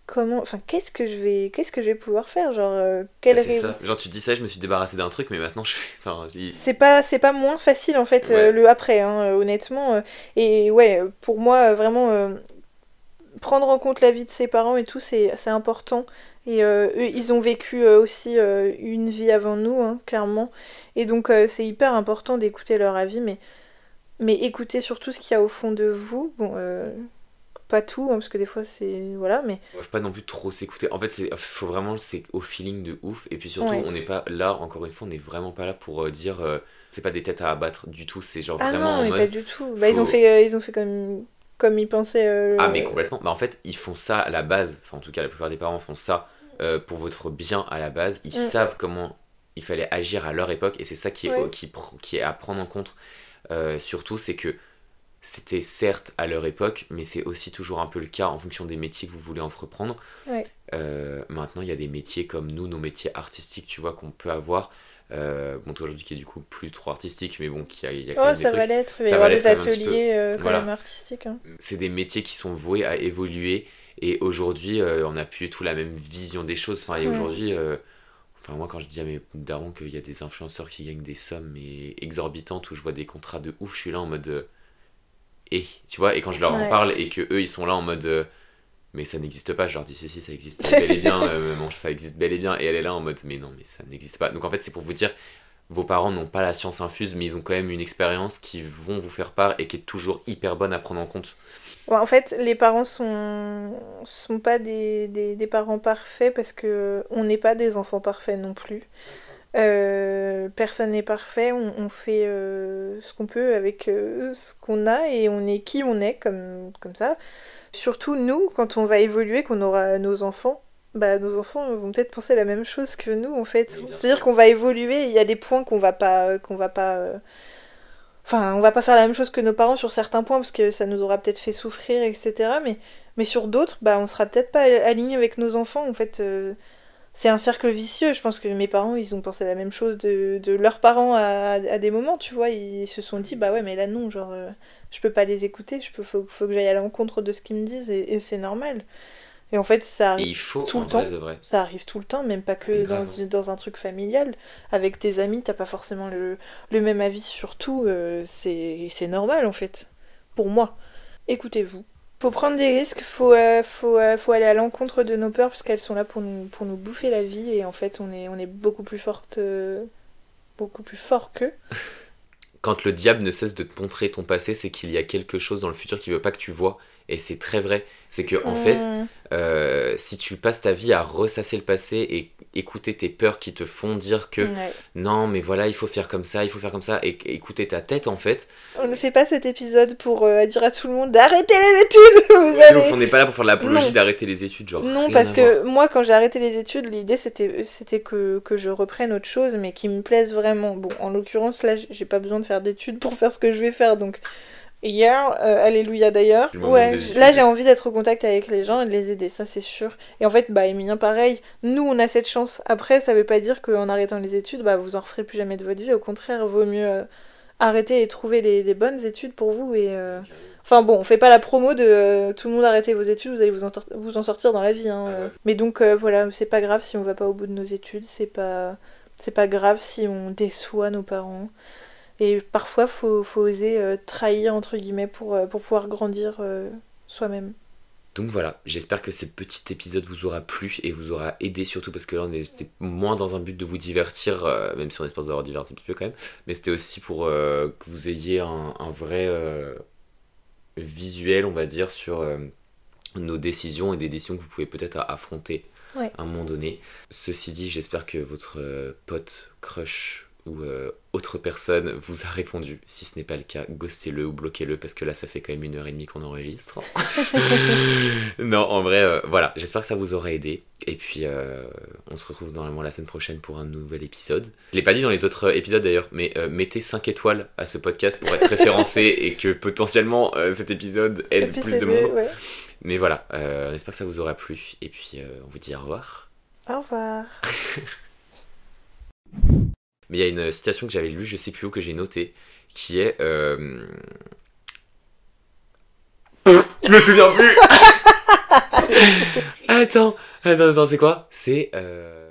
comment enfin qu'est-ce que je vais qu'est-ce que je vais pouvoir faire genre euh, quelle Bah, c'est ré- ça. Genre tu dis ça, je me suis débarrassé d'un truc, mais maintenant je. Enfin, il- c'est pas c'est pas moins facile en fait Ouais. euh, le après hein, honnêtement et ouais pour moi vraiment prendre en compte la vie de ses parents et tout c'est important Et eux, ils ont vécu aussi une vie avant nous, hein, clairement. Et donc c'est hyper important d'écouter leur avis, mais, mais écoutez surtout ce qu'il y a au fond de vous. Bon, pas tout, hein, parce que des fois c'est. Voilà, mais. Faut pas non plus trop s'écouter. En fait, il faut vraiment, c'est au feeling de ouf. Et puis surtout, on n'est pas là, encore une fois, on n'est vraiment pas là pour dire c'est pas des têtes à abattre du tout, c'est genre ah vraiment non, en mode. pas du tout. Bah, ils, ont fait, euh, ils ont fait comme, comme ils pensaient. Euh, ah, mais complètement. Bah, en fait, ils font ça à la base, enfin, en tout cas, la plupart des parents font ça euh, pour votre bien à la base. Ils mm. savent comment il fallait agir à leur époque, et c'est ça qui est, qui, qui, est à prendre en compte. surtout, c'est que c'était certes à leur époque, mais c'est aussi toujours un peu le cas en fonction des métiers que vous voulez entreprendre. maintenant, il y a des métiers comme nous, nos métiers artistiques, tu vois, qu'on peut avoir. Euh, bon, toi aujourd'hui qui est du coup plus trop artistique, mais bon, qui a, il y a quand oh, même ça des va l'être, il va y avoir des ateliers euh, quand même artistiques. Hein. C'est des métiers qui sont voués à évoluer, et aujourd'hui, euh, on n'a plus tout la même vision des choses. Enfin, et aujourd'hui, enfin, moi quand je dis à mes darons qu'il y a des influenceurs qui gagnent des sommes mais exorbitantes, où je vois des contrats de ouf, je suis là en mode. et, tu vois, et quand je leur en parle, et que eux ils sont là en mode mais ça n'existe pas. Je leur dis, si, si, ça existe bel et bien, euh, ça existe bel et bien. Et elle est là en mode, mais non, mais ça n'existe pas. Donc en fait, c'est pour vous dire, vos parents n'ont pas la science infuse, mais ils ont quand même une expérience qui vont vous faire part et qui est toujours hyper bonne à prendre en compte. En fait, les parents sont, sont pas des, des, parents parfaits parce que on n'est pas des enfants parfaits non plus. Euh, personne n'est parfait, on, fait euh, ce qu'on peut avec ce qu'on a et on est qui on est comme, comme ça. Surtout nous, quand on va évoluer, qu'on aura nos enfants, bah, nos enfants vont peut-être penser la même chose que nous en fait. C'est-à-dire qu'on va évoluer, il y a des points qu'on va pas qu'on va pas euh, enfin, on va pas faire la même chose que nos parents sur certains points parce que ça nous aura peut-être fait souffrir etc. mais sur d'autres, bah on sera peut-être pas aligné avec nos enfants en fait. Euh, c'est un cercle vicieux. Je pense que mes parents, ils ont pensé la même chose de, leurs parents à, des moments, tu vois. Ils se sont dit, bah ouais, mais là non, genre, euh, je peux pas les écouter, je peux, faut, que j'aille à l'encontre de ce qu'ils me disent et, c'est normal. Et en fait, ça arrive tout le temps. Ça arrive tout le temps, même pas que dans, dans, un truc familial. Avec tes amis, t'as pas forcément le, le, même avis sur tout. Euh, c'est normal en fait. Pour moi. Écoutez-vous. Faut prendre des risques, faut, euh, faut, euh, faut aller à l'encontre de nos peurs parce qu'elles sont là pour nous, pour nous bouffer la vie et en fait on est, on est beaucoup plus forte, beaucoup plus fort qu'eux. quand le diable ne cesse de te montrer ton passé, c'est qu'il y a quelque chose dans le futur qu'il veut pas que tu vois. Et c'est très vrai. C'est que, en fait, mm. euh, si tu passes ta vie à ressasser le passé et écouter tes peurs qui te font dire que non, mais voilà, il faut faire comme ça, il faut faire comme ça, et écouter ta tête, en fait. On ne fait pas cet épisode pour euh, dire à tout le monde d'arrêter les études. Vous on n'est pas là pour faire l'apologie d'arrêter les études, genre. Non, parce que moi, quand j'ai arrêté les études, l'idée c'était c'était que, que je reprenne autre chose, mais qui me plaise vraiment. Bon, en l'occurrence, là, j'ai pas besoin de faire d'études pour faire ce que je vais faire, donc hier, euh, alléluia d'ailleurs. Ouais, là j'ai envie d'être au contact avec les gens et de les aider, ça c'est sûr. Et en fait, bah Emilien pareil, nous on a cette chance. Après, ça veut pas dire qu'en arrêtant les études, bah vous en referez plus jamais de votre vie. Au contraire, vaut mieux euh, arrêter et trouver les, bonnes études pour vous. Et euh, enfin bon, on fait pas la promo de tout le monde arrêter vos études, vous allez vous en, vous en sortir dans la vie. Hein, ah Mais donc voilà, c'est pas grave si on va pas au bout de nos études, c'est pas c'est pas grave si on déçoit nos parents. Et parfois, faut, faut oser euh, trahir, entre guillemets, pour, euh, pour pouvoir grandir euh, soi-même. Donc voilà, j'espère que ce petit épisode vous aura plu et vous aura aidé surtout parce que là on était moins dans un but de vous divertir, même si on espère vous avoir diverti un petit peu quand même, mais c'était aussi pour que vous ayez un, vrai visuel, on va dire, sur nos décisions et des décisions que vous pouvez peut-être affronter à un moment donné. Ceci dit, j'espère que votre pote, crush ou euh, autre personne vous a répondu. Si ce n'est pas le cas, ghostez-le ou bloquez-le parce que là ça fait quand même une heure et demie qu'on enregistre. non, en vrai, euh, voilà, j'espère que ça vous aura aidé. Et puis euh, on se retrouve normalement la semaine prochaine pour un nouvel épisode. Je l'ai pas dit dans les autres épisodes d'ailleurs, mais mettez 5 étoiles à ce podcast pour être référencé et que potentiellement cet épisode aide plus de monde. Mais voilà, on espère que ça vous aura plu. Et puis on vous dit au revoir. Au revoir. Mais il y a une citation que j'avais lue, je sais plus où, que j'ai notée, qui est. Euh... je me souviens plus Attends, attends, attends, c'est quoi? C'est. Euh...